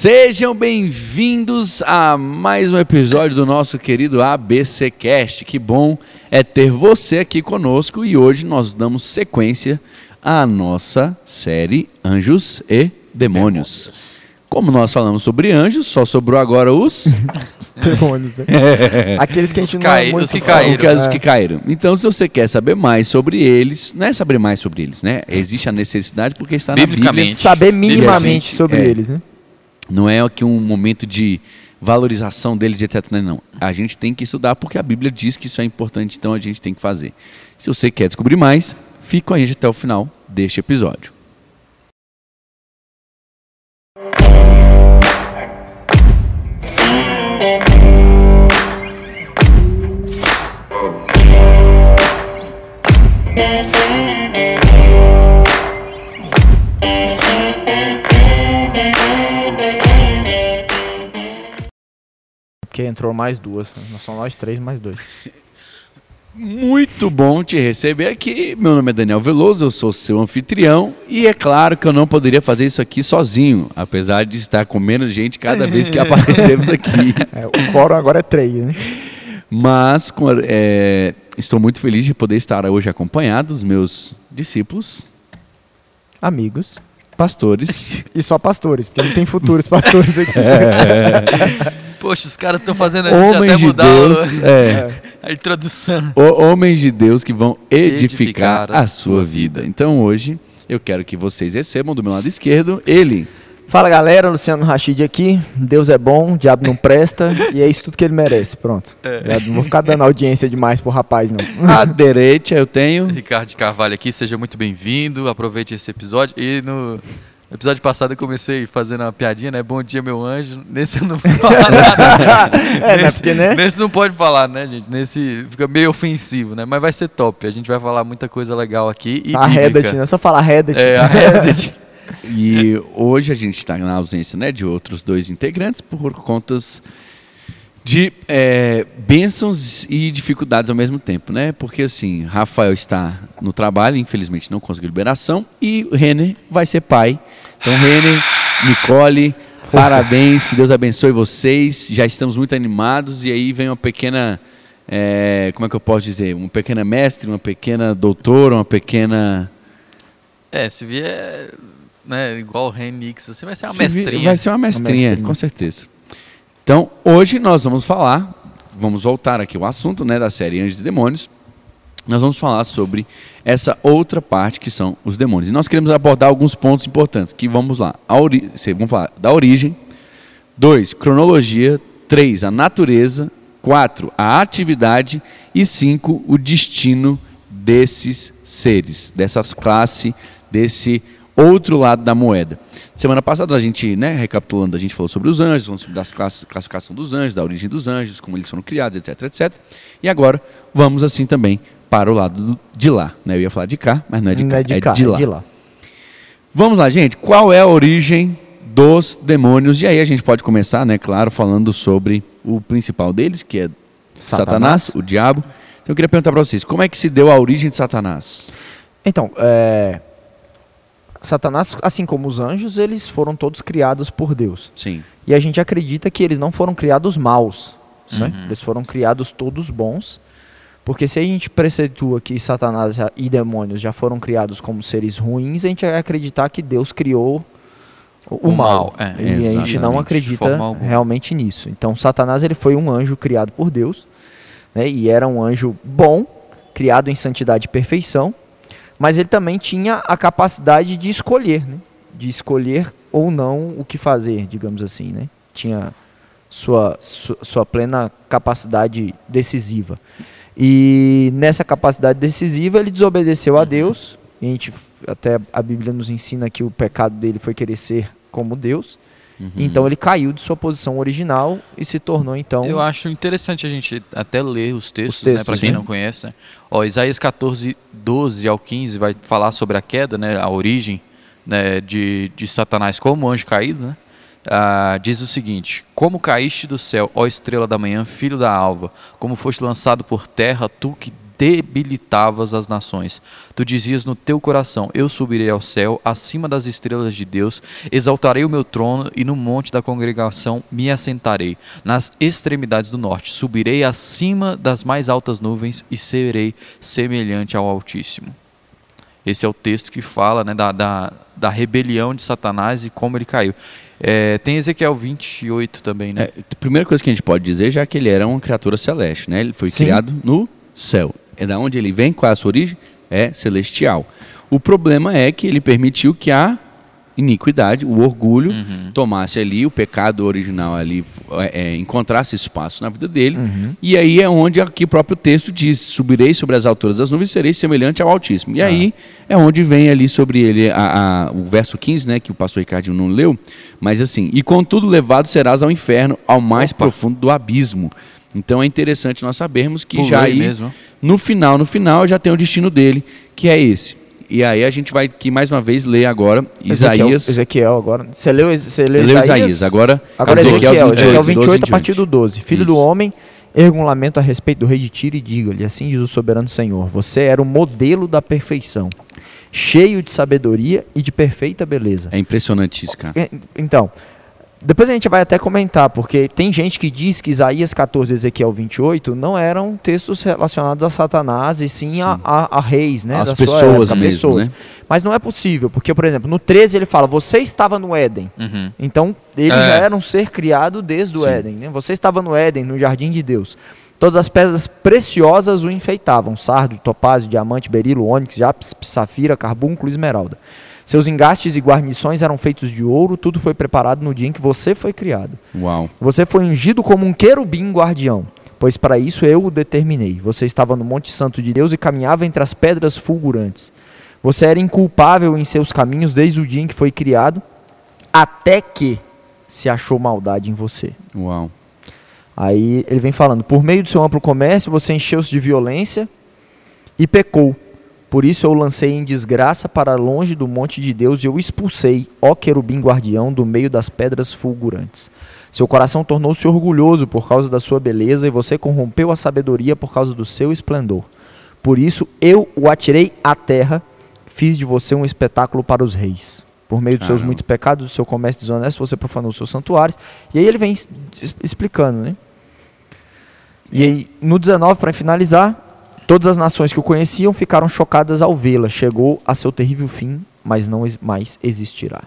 Sejam bem-vindos a mais um episódio do nosso querido ABC Cast. Que bom é ter você aqui conosco e hoje nós damos sequência à nossa série Anjos e Demônios. Como nós falamos sobre anjos, só sobrou agora os Os demônios, né? Aqueles que a gente não Cai- é muito os que caíram. os que caíram. Então, se você quer saber mais sobre eles, não é saber mais sobre eles, né? Existe a necessidade porque está na Bíblia. Saber minimamente gente, sobre é. eles, né? Não é aqui um momento de valorização deles, etc. Não, não. A gente tem que estudar porque a Bíblia diz que isso é importante, então a gente tem que fazer. Se você quer descobrir mais, fique com a gente até o final deste episódio. Porque entrou mais duas. Nós somos nós três, mais dois. Muito bom te receber aqui. Meu nome é Daniel Veloso, eu sou seu anfitrião e é claro que eu não poderia fazer isso aqui sozinho, apesar de estar com menos gente cada vez que aparecemos aqui. É, o quórum agora é três, né? Mas é, estou muito feliz de poder estar hoje acompanhado dos meus discípulos, Amigos. Pastores. E só pastores, porque não tem futuros pastores aqui. Poxa, os caras estão fazendo a gente Homens até de mudar Deus, o- é, a introdução. o- homens de Deus que vão edificar, Edificar a sua vida. Então hoje eu quero que vocês recebam do meu lado esquerdo ele, Fala galera, Luciano Rachid aqui. Deus é bom, o diabo não presta. e é isso tudo que ele merece. Pronto. Já Não vou ficar dando audiência demais pro rapaz, não. à direita eu tenho Ricardo de Carvalho aqui, seja muito bem-vindo. Aproveite esse episódio. E no episódio passado eu comecei fazendo uma piadinha, né? Bom dia, meu anjo. Nesse eu não vou falar nada. É, né? nesse, Porque, né? nesse não pode falar, né, gente? Nesse fica meio ofensivo, né? Mas vai ser top. A gente vai falar muita coisa legal aqui. E A. Reddit, né? Só falar Reddit. É, a Reddit. E hoje a gente está na ausência né, de outros dois integrantes por contas de é, bênçãos e dificuldades ao mesmo tempo, né? Porque assim, Rafael está no trabalho, infelizmente não conseguiu liberação, e o Renner vai ser pai. Então, Renner, Nicole, parabéns, que Deus abençoe vocês. Já estamos muito animados e aí vem uma pequena, é, como é que eu posso dizer, uma pequena mestre, uma pequena doutora, uma pequena É, se vier né, igual o Renix, assim, vai ser uma Se mestrinha. Vai ser uma mestrinha, mestrinha. com certeza. Então, hoje nós vamos falar, vamos voltar aqui ao assunto né, da série Anjos e Demônios. Nós vamos falar sobre essa outra parte que são os demônios. E nós queremos abordar alguns pontos importantes, que vamos lá. A ori vamos falar da origem. Dois, cronologia. Três, a natureza. Quatro, a atividade. E cinco, o destino desses seres, dessas classes, desse outro lado da moeda. Semana passada a gente, né, recapitulando, a gente falou sobre os anjos, falando sobre classes, classificação dos anjos, da origem dos anjos, como eles foram criados, etc, etc. E agora vamos assim também para o lado do- de lá, né? Eu ia falar de cá, mas não é de cá, Não é de é cá, de lá. é de lá. Vamos lá, gente. Qual é a origem dos demônios? E aí a gente pode começar, né, claro, falando sobre o principal deles, que é Satanás, Satanás. o diabo. Então eu queria perguntar para vocês, como é que se deu a origem de Satanás? Então, é... Satanás, assim como os anjos, eles foram todos criados por Deus. Sim. E a gente acredita que eles não foram criados maus. Né? Uhum. Eles foram criados todos bons. Porque se a gente preceitua que Satanás e demônios já foram criados como seres ruins, a gente vai acreditar que Deus criou o, o mal. mal, é. e a gente não acredita realmente nisso. Então, Satanás ele foi um anjo criado por Deus. Né? E era um anjo bom, criado em santidade e perfeição. Mas ele também tinha a capacidade de escolher, né? de escolher ou não o que fazer, digamos assim, né? Tinha sua, su- sua plena capacidade decisiva. E nessa capacidade decisiva ele desobedeceu a Deus. A gente, até a Bíblia nos ensina que o pecado dele foi querer ser como Deus. Uhum. Então ele caiu de sua posição original e se tornou então Eu acho interessante a gente até ler os textos, Os textos, né, para quem não conhece. né? Ó, Isaías 14, 12 ao 15 vai falar sobre a queda, né, a origem né, de, de Satanás como anjo caído. Né? Ah, diz o seguinte: Como caíste do céu, ó estrela da manhã, filho da alva, como foste lançado por terra, tu que debilitavas as nações. Tu dizias no teu coração: Eu subirei ao céu, acima das estrelas de Deus, exaltarei o meu trono e no monte da congregação me assentarei, nas extremidades do norte. Subirei acima das mais altas nuvens e serei semelhante ao Altíssimo. Esse é o texto que fala né, da, da, da rebelião de Satanás e como ele caiu. É, tem Ezequiel 28 também, né? É, a primeira coisa que a gente pode dizer já é que ele era uma criatura celeste, né? Ele foi Sim. criado no céu. É da onde ele vem, qual é a sua origem? É celestial. O problema é que ele permitiu que a iniquidade, o orgulho, Uhum. tomasse ali, o pecado original ali, é, é, encontrasse espaço na vida dele. Uhum. E aí é onde aqui o próprio texto diz: subirei sobre as alturas das nuvens, serei semelhante ao Altíssimo. E aí é onde vem ali sobre ele a- a- o verso 15, né, que o pastor Ricardinho não leu, mas assim: e contudo levado serás ao inferno, ao mais Opa. profundo do abismo. Então é interessante nós sabermos que Pulou já aí aí, mesmo. No final, no final, já tem o destino dele, que é esse. E aí a gente vai aqui mais uma vez ler agora Ezequiel, Isaías. Ezequiel agora. Você leu, você leu Leu Isaías? Isaías. Agora, Agora Ezequiel, Ezequiel, 28, 28, 12 a partir do 12. Filho do Isso. homem, erga um lamento a respeito do rei de Tiro e diga-lhe, assim diz o soberano Senhor, você era o modelo da perfeição, cheio de sabedoria e de perfeita beleza. É impressionante isso, cara. É, Então, depois a gente vai até comentar, porque tem gente que diz que Isaías 14 e Ezequiel 28 não eram textos relacionados a Satanás, e sim, A, Sim. a, a reis, né? As da sua pessoas época, mesmo, pessoas. né? Mas não é possível, porque, por exemplo, no 13 ele fala, você estava no Éden. Uhum. Então, ele É. já era um ser criado desde o Sim. Éden. Né? Você estava no Éden, no jardim de Deus. Todas as pedras preciosas o enfeitavam: sardo, topázio, diamante, berilo, ônix, jápis, safira, carbúnculo e esmeralda. Seus engastes e guarnições eram feitos de ouro, tudo foi preparado no dia em que você foi criado. Uau. Você foi ungido como um querubim guardião, pois para isso eu o determinei. Você estava no Monte Santo de Deus e caminhava entre as pedras fulgurantes. Você era inculpável em seus caminhos desde o dia em que foi criado, até que se achou maldade em você. Uau. Aí ele vem falando: por meio do seu amplo comércio, você encheu-se de violência e pecou. Por isso eu o lancei em desgraça para longe do monte de Deus e eu o expulsei, ó querubim guardião, do meio das pedras fulgurantes. Seu coração tornou-se orgulhoso por causa da sua beleza e você corrompeu a sabedoria por causa do seu esplendor. Por isso eu o atirei à terra, fiz de você um espetáculo para os reis. Por meio dos seus muitos pecados, do seu comércio desonesto, você profanou os seus santuários. E aí ele vem explicando, né? E aí, no 19, para finalizar, todas as nações que o conheciam ficaram chocadas ao vê-la. Chegou a seu terrível fim, mas não mais existirá.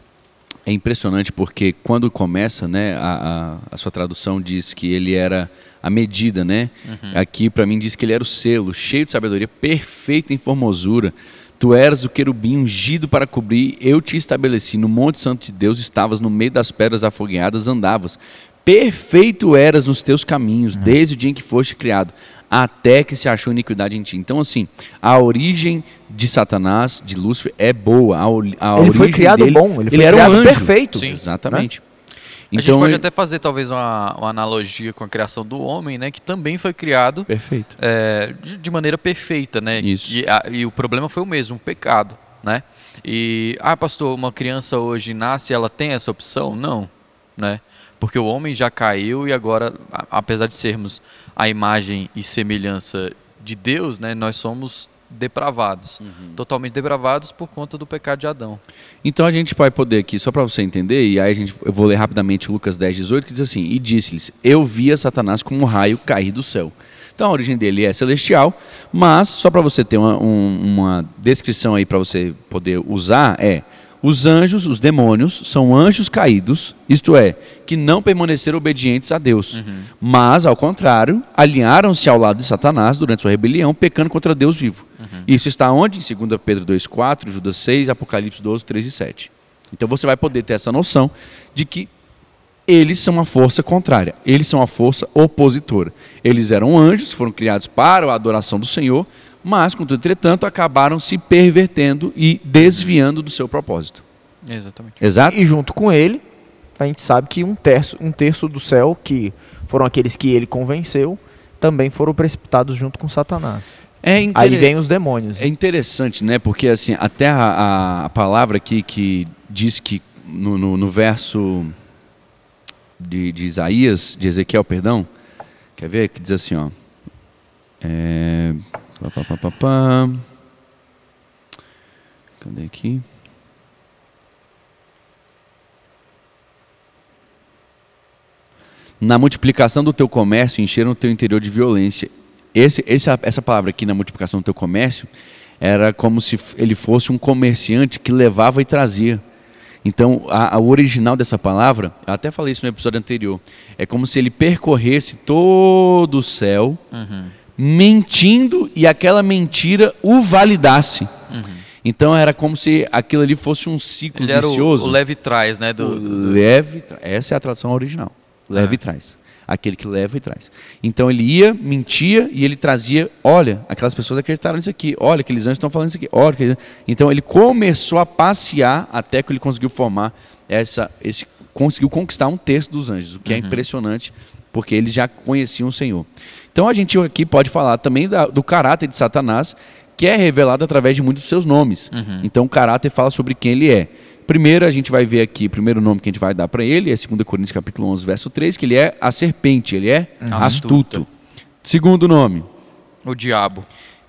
É impressionante porque quando começa, né, a, a, a sua tradução diz que ele era a medida, né? Aqui para mim diz que ele era o selo, cheio de sabedoria, perfeito em formosura. Tu eras o querubim ungido para cobrir, eu te estabeleci no monte santo de Deus, estavas no meio das pedras afogueadas, andavas. Perfeito eras nos teus caminhos, desde o dia em que foste criado, até que se achou iniquidade em ti. Então, assim, a origem de Satanás, de Lúcifer, é boa. A, a Ele foi criado dele- bom, ele foi era um anjo. perfeito. Sim. Exatamente. a gente Então, pode ele- até fazer talvez uma, uma analogia com a criação do homem, né? Que também foi criado Perfeito. é, de, de maneira perfeita, né? Isso. E, a- e o problema foi o mesmo, o pecado, né? E, ah, pastor, uma criança hoje nasce, ela tem essa opção? Não, né? Porque o homem já caiu e agora, apesar de sermos a imagem e semelhança de Deus, né? Nós somos depravados, Uhum. totalmente depravados por conta do pecado de Adão. Então a gente vai poder aqui, só para você entender, e aí a gente, eu vou ler rapidamente Lucas 10, 18, que diz assim: E disse-lhes: Eu via Satanás como um raio cair do céu. Então a origem dele é celestial, mas só para você ter uma, um- uma descrição aí para você poder usar, é. Os anjos, os demônios, são anjos caídos, isto é, que não permaneceram obedientes a Deus. Mas, ao contrário, alinharam-se ao lado de Satanás durante sua rebelião, pecando contra Deus vivo. Isso está onde? Em 2 Pedro 2,4, Judas 6, Apocalipse 12, 3 e 7. Então você vai poder ter essa noção de que eles são uma força contrária, eles são uma força opositora. Eles eram anjos, foram criados para a adoração do Senhor, mas, contudo, entretanto, acabaram se pervertendo e desviando do seu propósito. Exatamente. Exato? E junto com ele, a gente sabe que um terço, um terço do céu, que foram aqueles que ele convenceu, também foram precipitados junto com Satanás. É, Aí intere- vem os demônios. é interessante, né? Porque assim, até a, a- a palavra aqui que diz que no, no- no verso de, de Isaías, de Ezequiel, perdão, quer ver? Que diz assim, ó. É, Pá, pá, pá, pá, pá. Cadê aqui? Na multiplicação do teu comércio, encheram o teu interior de violência. Esse, esse- essa palavra aqui na multiplicação do teu comércio era como se ele fosse um comerciante que levava e trazia. Então, a, a- original dessa palavra, até falei isso no episódio anterior, é como se ele percorresse todo o céu, mentindo e aquela mentira o validasse. Então, era como se aquilo ali fosse um ciclo Ele era o, vicioso. o leve trás, né? Do, do- leve, essa é a tradução original. Leve É. traz. Aquele que leva e traz. Então ele ia, mentia e ele trazia, olha, aquelas pessoas acreditaram nisso aqui, olha, aqueles anjos estão falando isso aqui, olha. aqueles- Então ele começou a passear até que ele conseguiu formar essa, esse, conseguiu conquistar um terço dos anjos, o que é impressionante, porque eles já conheciam o Senhor. Então a gente aqui pode falar também da- do caráter de Satanás, que é revelado através de muitos dos seus nomes. Então o caráter fala sobre quem ele é. Primeiro a gente vai ver aqui, o primeiro nome que a gente vai dar para ele é 2 Coríntios capítulo 11, verso 3, que ele é a serpente, ele é astuto. Astuta. Segundo nome, o diabo.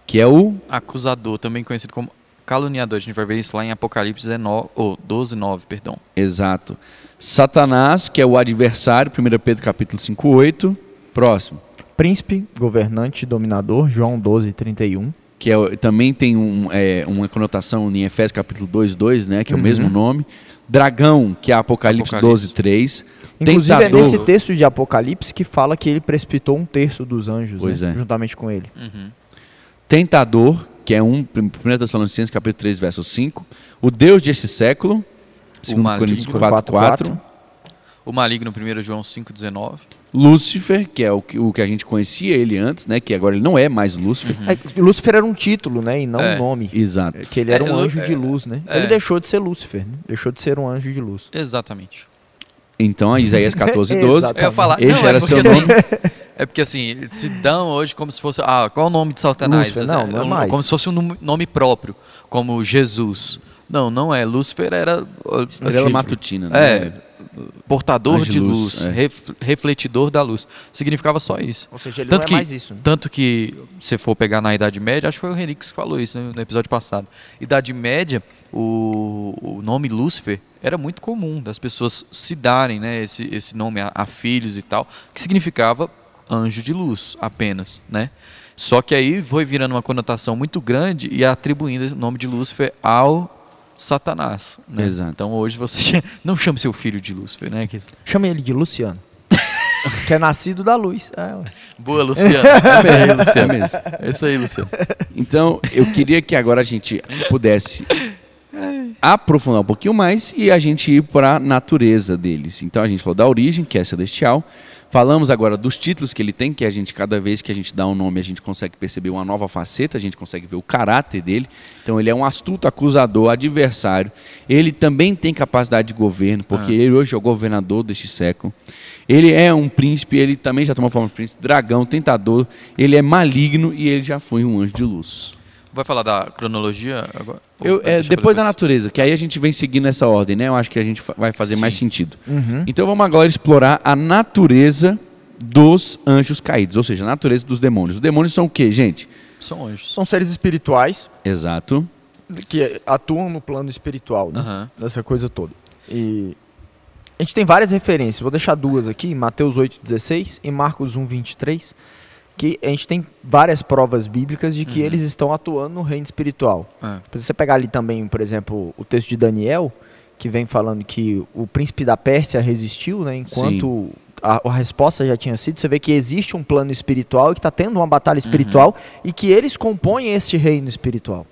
que é o Acusador, também conhecido como caluniador. A gente vai ver isso lá em Apocalipse 19, ou 12, 9, perdão. exato. Satanás, que é o adversário, 1 Pedro capítulo 5, 8. Próximo, Príncipe, governante, dominador, João 12, 31. que é, também tem um, é, uma conotação em Efésios capítulo 2, 2, né, que é o Uhum. mesmo nome. Dragão, que é Apocalipse, Apocalipse. 12, 3. Inclusive Tentador. é nesse texto de Apocalipse que fala que ele precipitou um terço dos anjos, Pois né, é. juntamente com ele. Uhum. Tentador, que é um, 1 Tessalonicenses capítulo 3, verso 5. O Deus deste século, 2 maligno. Coríntios 4, 4. O maligno, 1 João 5, 19. Lúcifer, que é o que, o que a gente conhecia ele antes, né? Que agora ele não é mais Lúcifer. É, Lúcifer era um título, né, e não É. um nome. Exato. Que ele era É, um Lu- anjo de é, luz, né? é. Ele deixou de ser Lúcifer, né? deixou de ser um anjo de luz. Exatamente. Então, Isaías 14, 12. Exato. Eu ia falar, Esse não, era é porque, seu assim, é porque assim, eles se dão hoje como se fosse. Ah, qual é o nome de Satanás? Lúcifer, não, não é mais. Como se fosse um nome- nome próprio, como Jesus. Não, não é. Lúcifer era. Estrela assim, matutina, É, né? portador Anjo de de luz, luz, é. ref- refletidor da luz. Significava só isso. Ou seja, ele Tanto não é que- mais isso. né? Tanto que, se for pegar na Idade Média, acho que foi o Henrique que falou isso né, no episódio passado. Idade Média, o, o nome Lúcifer era muito comum das pessoas se darem né, esse, esse nome a, a filhos e tal, que significava anjo de luz apenas, né? Só que aí foi virando uma conotação muito grande e atribuindo o nome de Lúcifer ao Satanás. Né? Exato. Então hoje você não chama seu filho de Lúcifer, né? Que- Chama ele de Luciano. que é nascido da luz. É. Boa, Luciano. É isso aí, É Luciano. mesmo. É isso aí, Luciano. Então, eu queria que agora a gente pudesse aprofundar um pouquinho mais e a gente ir para a natureza deles. Então, a gente falou da origem, que é celestial. Falamos agora dos títulos que ele tem, que a gente, cada vez que a gente dá um nome, a gente consegue perceber uma nova faceta, a gente consegue ver o caráter dele. Então, ele é um astuto acusador, adversário. Ele também tem capacidade de governo, porque ele hoje é o governador deste século. Ele é um príncipe, ele também já tomou forma de príncipe, dragão, tentador. Ele é maligno e ele já foi um anjo de luz. Vai falar da cronologia agora? Eu, é, pra depois da natureza, que aí a gente vem seguindo essa ordem, né? Eu acho que a gente fa- vai fazer mais Sim. sentido. Uhum. Então vamos agora explorar a natureza dos anjos caídos, ou seja, a natureza dos demônios. Os demônios são o quê, gente? São anjos. São seres espirituais Exato. que atuam no plano espiritual, né? Aham. Dessa coisa toda. E a gente tem várias referências. Vou deixar duas aqui, Mateus 8:16 e Marcos 1:23, que a gente tem várias provas bíblicas de que Uhum. eles estão atuando no reino espiritual. É. Se você pegar ali também, por exemplo, o texto de Daniel, que vem falando que o príncipe da Pérsia resistiu, né, enquanto a, a resposta já tinha sido, você vê que existe um plano espiritual e que está tendo uma batalha espiritual e que eles compõem este reino espiritual.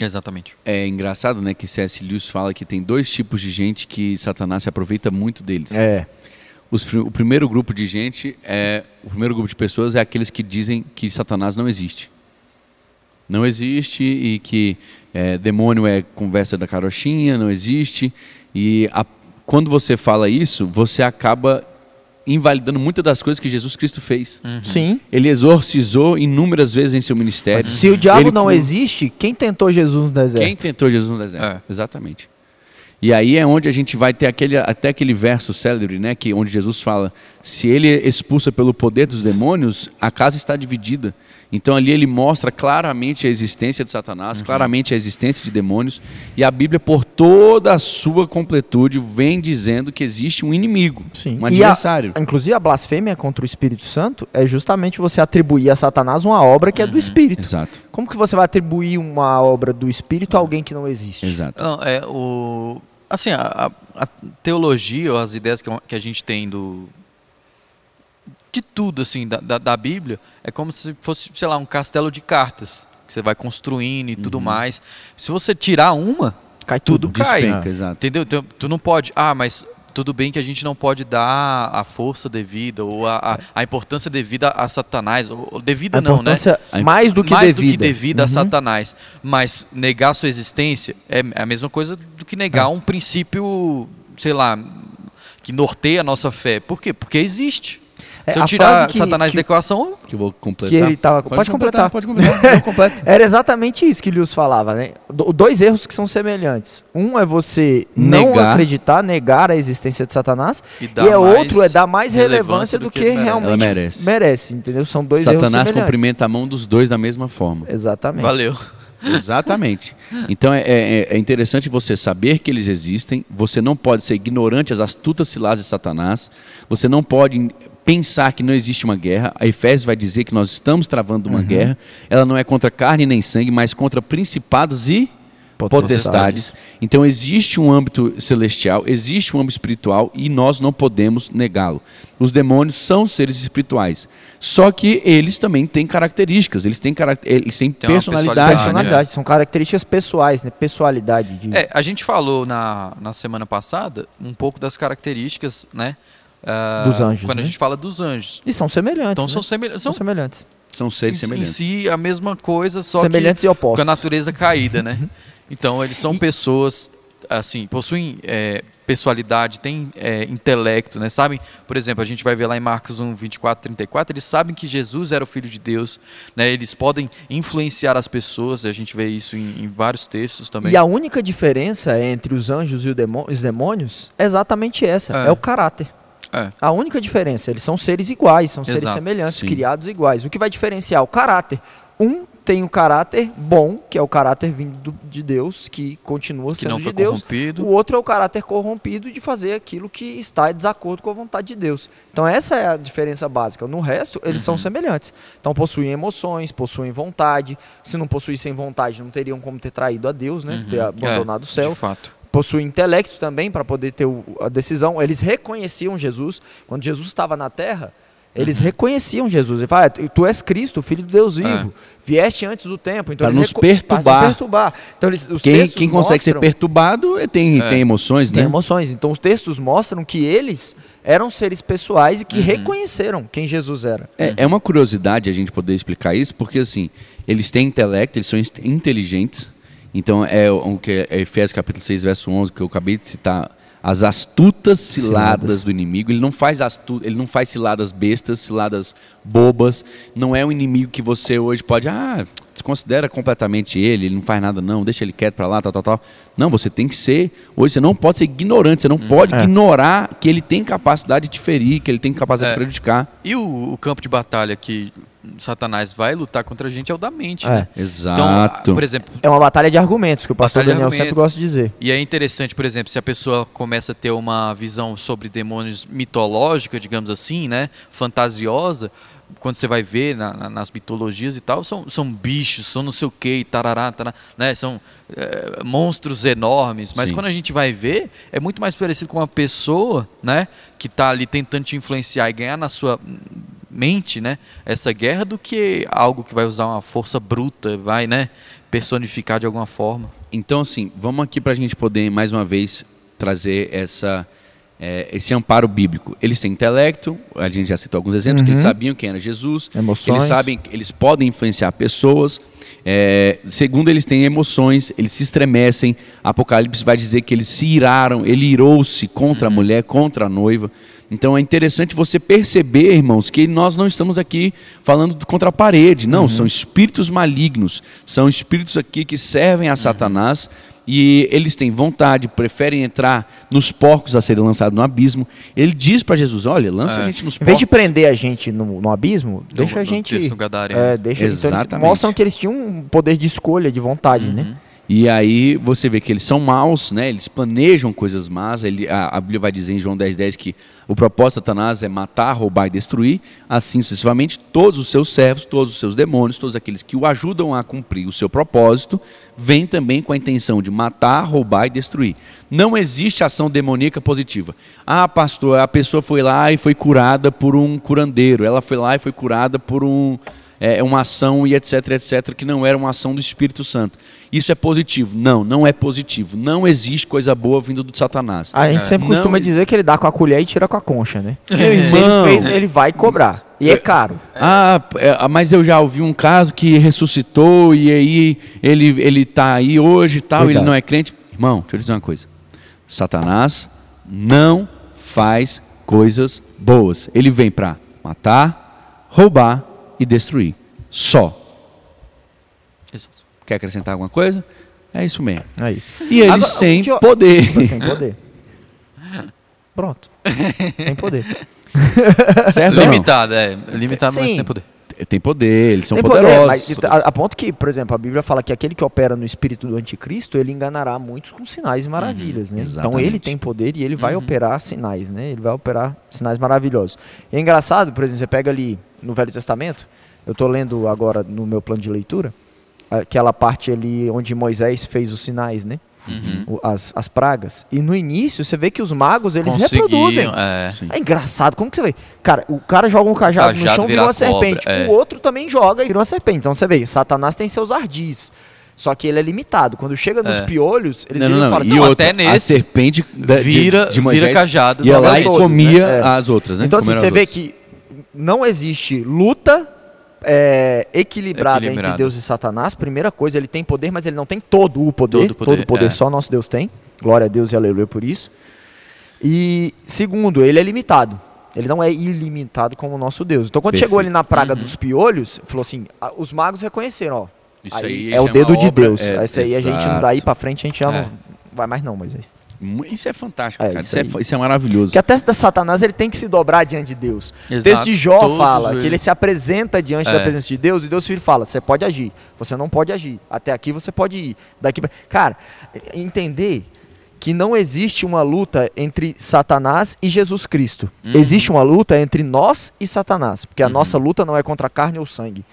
Exatamente. É engraçado, né, que C.S. Lewis fala que tem dois tipos de gente que Satanás se aproveita muito deles. É. Os o primeiro grupo de gente é o primeiro grupo de pessoas é aqueles que dizem que Satanás não existe. Não existe e que é, demônio é conversa da carochinha, não existe. E a- quando você fala isso, você acaba invalidando muitas das coisas que Jesus Cristo fez. Sim. Ele exorcizou inúmeras vezes em seu ministério. Se o diabo Ele não existe, quem tentou Jesus no deserto? Quem tentou Jesus no deserto? É. Exatamente. E aí é onde a gente vai ter aquele, até aquele verso célebre, né, que onde Jesus fala: se ele expulsa pelo poder dos demônios, a casa está dividida. Então ali ele mostra claramente a existência de Satanás, Uhum. claramente a existência de demônios, e a Bíblia, por toda a sua completude, vem dizendo que existe um inimigo, Sim. um E a- adversário. Inclusive a blasfêmia contra o Espírito Santo é justamente você atribuir a Satanás uma obra que é do Espírito. Exato, Como que você vai atribuir uma obra do Espírito a alguém que não existe? exato. Não, é o. Assim, a, a- teologia ou as ideias que, a gente tem do. De tudo, assim, da, da, da Bíblia, é como se fosse, sei lá, um castelo de cartas. Que você vai construindo e tudo mais. Se você tirar uma, Cai tudo tudo. cai. Despenca. Entendeu? Então, tu não pode. Ah, mas tudo bem que a gente não pode dar a força devida ou a, a, a importância devida a Satanás. Ou, devida A não, né? A- mais do que mais devida. do que devida a Uhum. Satanás. Mas negar sua existência é a mesma coisa do que negar um princípio, sei lá, que norteia a nossa fé. Por quê? Porque existe. É, Se eu a tirar frase que- Satanás que- da equação, Que eu vou completar. Que ele tava- pode completar. Pode completar. Eu completo. Era exatamente isso que Lewis falava, né? Do- Dois erros que são semelhantes. Um é você não Negar. acreditar, negar a existência de Satanás. e, E, é outro é dar mais relevância, do, que, ele merece. realmente Ela merece. merece, entendeu? São dois erros Satanás semelhantes. cumprimenta a mão dos dois da mesma forma. Exatamente. Valeu. Exatamente. Então é, é- é interessante você saber que eles existem. Você não pode ser ignorante às astutas ciladas de Satanás. Você não pode pensar que não existe uma guerra. A Efésios vai dizer que nós estamos travando uma guerra. Ela não é contra carne nem sangue, mas contra principados e potestades. Então existe um âmbito celestial, existe um âmbito espiritual e nós não podemos negá-lo. Os demônios são seres espirituais. Só que eles também têm características, eles têm, carac- eles têm Tem personalidade. personalidade, Personalidade, são características pessoais, né? Pessoalidade de É, a gente falou na, na semana passada um pouco das características, né? Ah, Dos anjos, Quando a né? gente fala dos anjos. E são semelhantes. Então né? são, semel... São são semelhantes. São seres em, si- em semelhantes. si a mesma coisa, só semelhantes e que opostos. com a natureza caída, né? Uhum. Então eles são pessoas, assim, possuem é, pessoalidade, têm é, intelecto, né? Sabem, por exemplo, a gente vai ver lá em Marcos 1, 24, 34, eles sabem que Jesus era o Filho de Deus, né? Eles podem influenciar as pessoas, a gente vê isso em, em vários textos também. E a única diferença entre os anjos e os demônios é exatamente essa: É. é, o caráter. É. A única diferença, eles são seres iguais, são seres Exato, semelhantes, sim. criados iguais. O que vai diferenciar? O caráter. Um tem o caráter bom, que é o caráter vindo do- de Deus, que continua sendo de Deus. corrompido. O outro é o caráter corrompido de fazer aquilo que está em desacordo com a vontade de Deus. Então essa é a diferença básica. No resto, eles Uhum. são semelhantes. Então possuem emoções, possuem vontade. Se não possuíssem vontade, não teriam como ter traído a Deus, né? Uhum. Ter abandonado É, o céu De fato. Possuem intelecto também para poder ter o- a decisão. Eles reconheciam Jesus. Quando Jesus estava na terra, eles Uhum. reconheciam Jesus. Ele fala, "Ah, tu és Cristo, o Filho de Deus vivo. Vieste antes do tempo. Então Para nos perturbar. perturbar. Então eles, os Quem, quem consegue ser mostram- perturbado eh, tem, É. tem emoções, tem né? emoções. Então os textos mostram que eles eram seres pessoais e que Uhum. reconheceram quem Jesus era. É, é uma curiosidade a gente poder explicar isso, porque assim, eles têm intelecto, eles são inteligentes. Então é o que é Efésios capítulo 6, verso 11, que eu acabei de citar, as astutas ciladas, Ciladas. do inimigo. Ele não faz astu ele não faz ciladas bestas, ciladas bobas. Não é um inimigo que você hoje pode, ah, desconsidera completamente ele, ele não faz nada não, deixa ele quieto pra lá, tal, tal, tal. Não, você tem que ser, hoje você não pode ser ignorante, você não pode É. ignorar que ele tem capacidade de ferir, que ele tem capacidade É. de prejudicar. E o, o campo de batalha que Satanás vai lutar contra a gente é o da mente, É. né? Exato. Então, por exemplo, É uma batalha de argumentos que o pastor Daniel sempre gosta de dizer. E é interessante, por exemplo, se a pessoa começa a ter uma visão sobre demônios mitológica, digamos assim, né, fantasiosa, quando você vai ver na- na- nas mitologias e tal, são, são bichos, são não sei o que, tarará, tarará, né, são é, monstros enormes. Mas Sim. quando a gente vai ver, é muito mais parecido com uma pessoa, né, que está ali tentando te influenciar e ganhar na sua mente, né, essa guerra, do que algo que vai usar uma força bruta, vai, né, personificar de alguma forma. Então, assim, vamos aqui para a gente poder, mais uma vez, trazer essa, é, esse amparo bíblico. Eles têm intelecto, a gente já citou alguns exemplos, que eles Uhum. sabiam quem era Jesus, Emoções. eles sabem que eles podem influenciar pessoas. É, segundo, eles têm emoções, eles se estremecem. Apocalipse vai dizer que eles se iraram, ele irou-se contra a mulher, contra a noiva. Então é interessante você perceber, irmãos, que nós não estamos aqui falando contra a parede. Não, são espíritos malignos. São espíritos aqui que servem a Satanás e eles têm vontade, preferem entrar nos porcos a serem lançados no abismo. Ele diz para Jesus: Olha, lança É. a gente nos Em porcos. vez de prender a gente no, no abismo, No- deixa a no gente. texto do Gadareno. É, deixa, então mostram que eles tinham um poder de escolha, de vontade, Uhum. né? E aí você vê que eles são maus, né? Eles planejam coisas más. Ele, a, a Bíblia vai dizer em João 10, 10 que o propósito de Satanás é matar, roubar e destruir. Assim sucessivamente, todos os seus servos, todos os seus demônios, todos aqueles que o ajudam a cumprir o seu propósito, vêm também com a intenção de matar, roubar e destruir. Não existe ação demoníaca positiva. Ah, pastor, a pessoa foi lá e foi curada por um curandeiro. Ela foi lá e foi curada por um é, uma ação e etc, etc, que não era uma ação do Espírito Santo. Isso é positivo? Não, não é positivo. Não existe coisa boa vindo do Satanás. A gente sempre Não costuma ex- dizer que ele dá com a colher e tira com a concha, né? Meu Se ele fez, ele vai cobrar. E é caro. Ah, é, mas eu já ouvi um caso que ressuscitou e aí ele ele tá aí hoje e tal, Cuidado. ele não é crente. Irmão, deixa eu dizer uma coisa. Satanás não faz coisas boas. Ele vem para matar, roubar e destruir. Só. Exato. Quer acrescentar alguma coisa? É isso mesmo. É isso. E ele Agora, sem eu- poder. Tem poder. Pronto. Tem poder. certo? Limitado, é. Limitado, mas Sim. tem poder. Tem poder, eles são Tem poder, poderosos. mas a, a ponto que, por exemplo, a Bíblia fala que aquele que opera no espírito do anticristo, ele enganará muitos com sinais e maravilhas, né? Então exatamente. ele tem poder e ele vai Uhum. operar sinais, né? Ele vai operar sinais maravilhosos. E é engraçado, por exemplo, você pega ali no Velho Testamento, eu estou lendo agora no meu plano de leitura, aquela parte ali onde Moisés fez os sinais, né? Uhum. As, as pragas. E no início você vê que os magos, eles reproduzem. É. É engraçado, como que você vê? Cara, o cara joga um cajado, no Cajado chão e vira uma cobra, serpente. é. O outro também joga e vira uma serpente. Então você vê, Satanás tem seus ardis. Só que ele é limitado. Quando chega nos É. piolhos, eles Não, viram não, e falam E assim, "Ó, outra, até a nesse serpente da- de- Vira, de, Moisés vira cajado. ia lá e todos, comia né? As outras, né? Então assim, você vê outras. que não existe luta é, equilibrada entre. Deus e Satanás. Primeira coisa, ele tem poder, mas ele não tem todo o poder. Todo o poder, poder é. só nosso Deus tem. Glória a Deus e aleluia por isso. E segundo, ele é limitado. Ele não é ilimitado como o nosso Deus. Então quando chegou Perfeito. ali na praga Uhum. dos piolhos, falou assim, os magos reconheceram, ó. Isso aí aí é já o dedo de Deus. é, Esse aí a gente não exato. daí pra frente a gente já É. não vai mais não, Moisés. Isso é fantástico, É, cara. isso Isso, é, isso é maravilhoso. Porque até da Satanás ele tem que se dobrar diante de Deus. O Exato. texto de Jó Todos fala que eles. ele se apresenta diante É. da presença de Deus e Deus filho fala: você pode agir, você não pode agir. Até aqui você pode ir. Daqui. Cara, entender que não existe uma luta entre Satanás e Jesus Cristo. Uhum. Existe uma luta entre nós e Satanás, porque a Uhum. nossa luta não é contra a carne ou sangue.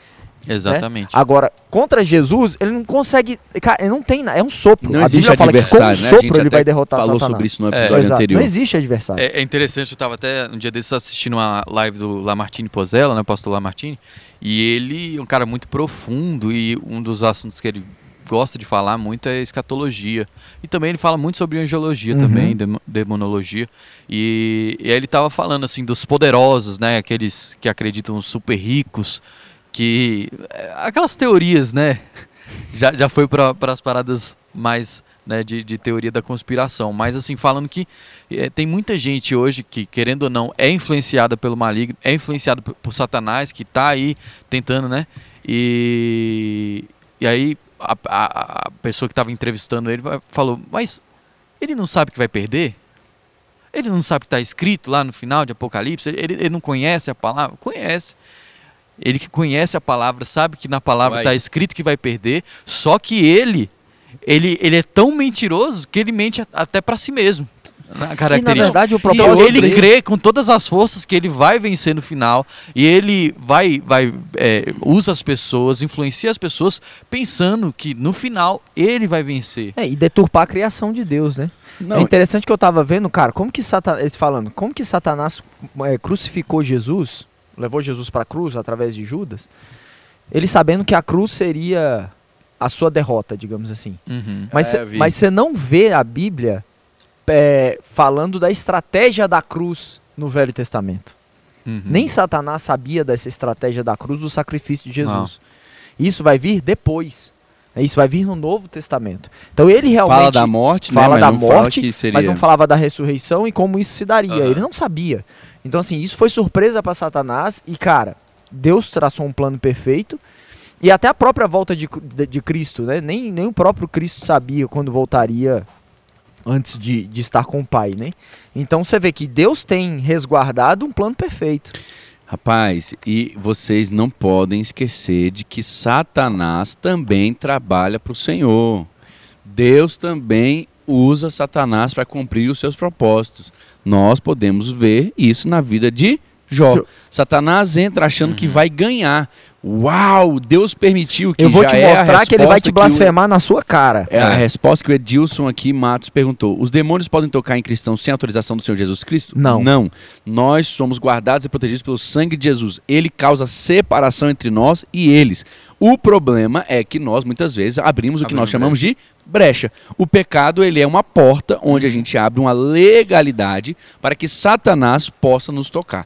Exatamente. Agora, contra Jesus, ele não consegue. Cara, ele não tem. É um sopro. Não a existe Bíblia fala que com um adversário, né? Sopro ele vai derrotar falou Satanás. sobre isso no É. episódio Exato. anterior. Não existe adversário. É, é interessante, eu estava até um dia desses assistindo uma live do Lamartine Pozella, né, pastor Lamartine, e ele é um cara muito profundo e um dos assuntos que ele gosta de falar muito é escatologia. E também ele fala muito sobre angelologia Uhum. também, demo- demonologia. E, e aí ele estava falando assim dos poderosos, né, aqueles que acreditam super ricos, que é, aquelas teorias, né? Já, já foi para as paradas mais né, de, de teoria da conspiração, mas assim falando que eh, tem muita gente hoje que querendo ou não é influenciada pelo maligno, é influenciado por, por Satanás que está aí tentando, né? E, e aí a, a- a pessoa que estava entrevistando ele falou, mas ele não sabe que vai perder? Ele não sabe que está escrito lá no final de Apocalipse? Ele, ele não conhece a palavra? Conhece. Ele que conhece a palavra, sabe que na palavra Vai. está escrito que vai perder, só que ele, ele, ele é tão mentiroso que ele mente até para si mesmo. Na E na característica. verdade o Então propósito ele dele- crê com todas as forças que ele vai vencer no final e ele vai, vai é, usa as pessoas, influencia as pessoas pensando que no final ele vai vencer. É, e deturpar a criação de Deus, né? Não, é interessante que eu tava vendo, cara, como que Satanás, eles falando, como que Satanás é, crucificou Jesus, levou Jesus para a cruz através de Judas, ele sabendo que a cruz seria a sua derrota, digamos assim. Uhum. Mas É, você não vê a Bíblia é, falando da estratégia da cruz no Velho Testamento. Uhum. Nem Satanás sabia dessa estratégia da cruz do sacrifício de Jesus. Isso vai vir depois. né? Isso vai vir no Novo Testamento. Então ele realmente fala da morte, fala né? da mas não fala morte, que seria... mas não falava da ressurreição e como isso se daria. Aham. Ele não sabia. Então, assim, isso foi surpresa para Satanás e, cara, Deus traçou um plano perfeito E até a própria volta de, de, de Cristo, né? Nem, nem o próprio Cristo sabia quando voltaria antes de, de estar com o Pai, né? Então você vê que Deus tem resguardado um plano perfeito. Rapaz, e vocês não podem esquecer de que Satanás também trabalha para o Senhor. Deus também usa Satanás para cumprir os seus propósitos. Nós podemos ver isso na vida de Jó. Jó. Satanás entra achando que vai ganhar. Uau, Deus permitiu que Eu vou já te é mostrar que ele vai te o- blasfemar na sua cara. é a resposta que o Edilson aqui Matos perguntou. Os demônios podem tocar em cristãos sem autorização do Senhor Jesus Cristo? Não. Não. Nós somos guardados e protegidos pelo sangue de Jesus. Ele causa separação entre nós e eles. O problema é que nós muitas vezes abrimos o que Abrimos nós chamamos de brecha. O pecado ele é uma porta onde a gente abre uma legalidade para que Satanás possa nos tocar.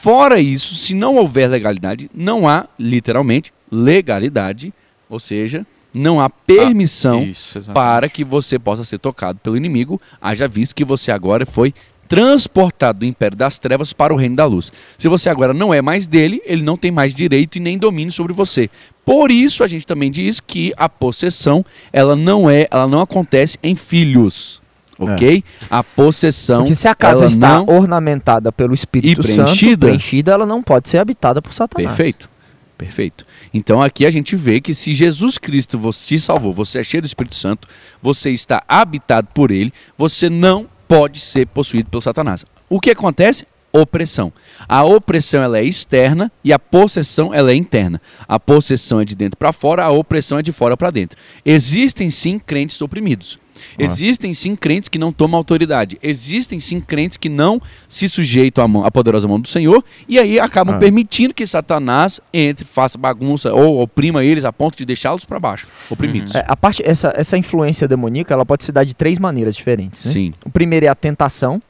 Fora isso, se não houver legalidade, não há literalmente legalidade, ou seja, não há permissão Isso, exatamente. para que você possa ser tocado pelo inimigo, haja visto que você agora foi transportado do império das trevas para o reino da luz. Se você agora não é mais dele, ele não tem mais direito e nem domínio sobre você. Por isso a gente também diz que a possessão, ela não é, ela não acontece em filhos. OK? A possessão Porque se a casa está ornamentada pelo Espírito E Santo, preenchida? preenchida, ela não pode ser habitada por Satanás. Perfeito. Perfeito. Então aqui a gente vê que se Jesus Cristo te salvou, você é cheio do Espírito Santo, você está habitado por ele, você não pode ser possuído pelo Satanás. O que acontece? Opressão. A opressão ela é externa e a possessão ela é interna. A possessão é de dentro para fora, a opressão é de fora para dentro. Existem sim crentes oprimidos. Existem sim crentes que não tomam autoridade. Existem sim crentes que não se sujeitam à, mão- à poderosa mão do Senhor e aí acabam Ah. permitindo que Satanás entre, faça bagunça ou oprima eles a ponto de deixá-los para baixo, oprimidos. É, a parte, essa, essa influência demoníaca ela pode se dar de três maneiras diferentes. né? Sim. O primeiro é a tentação,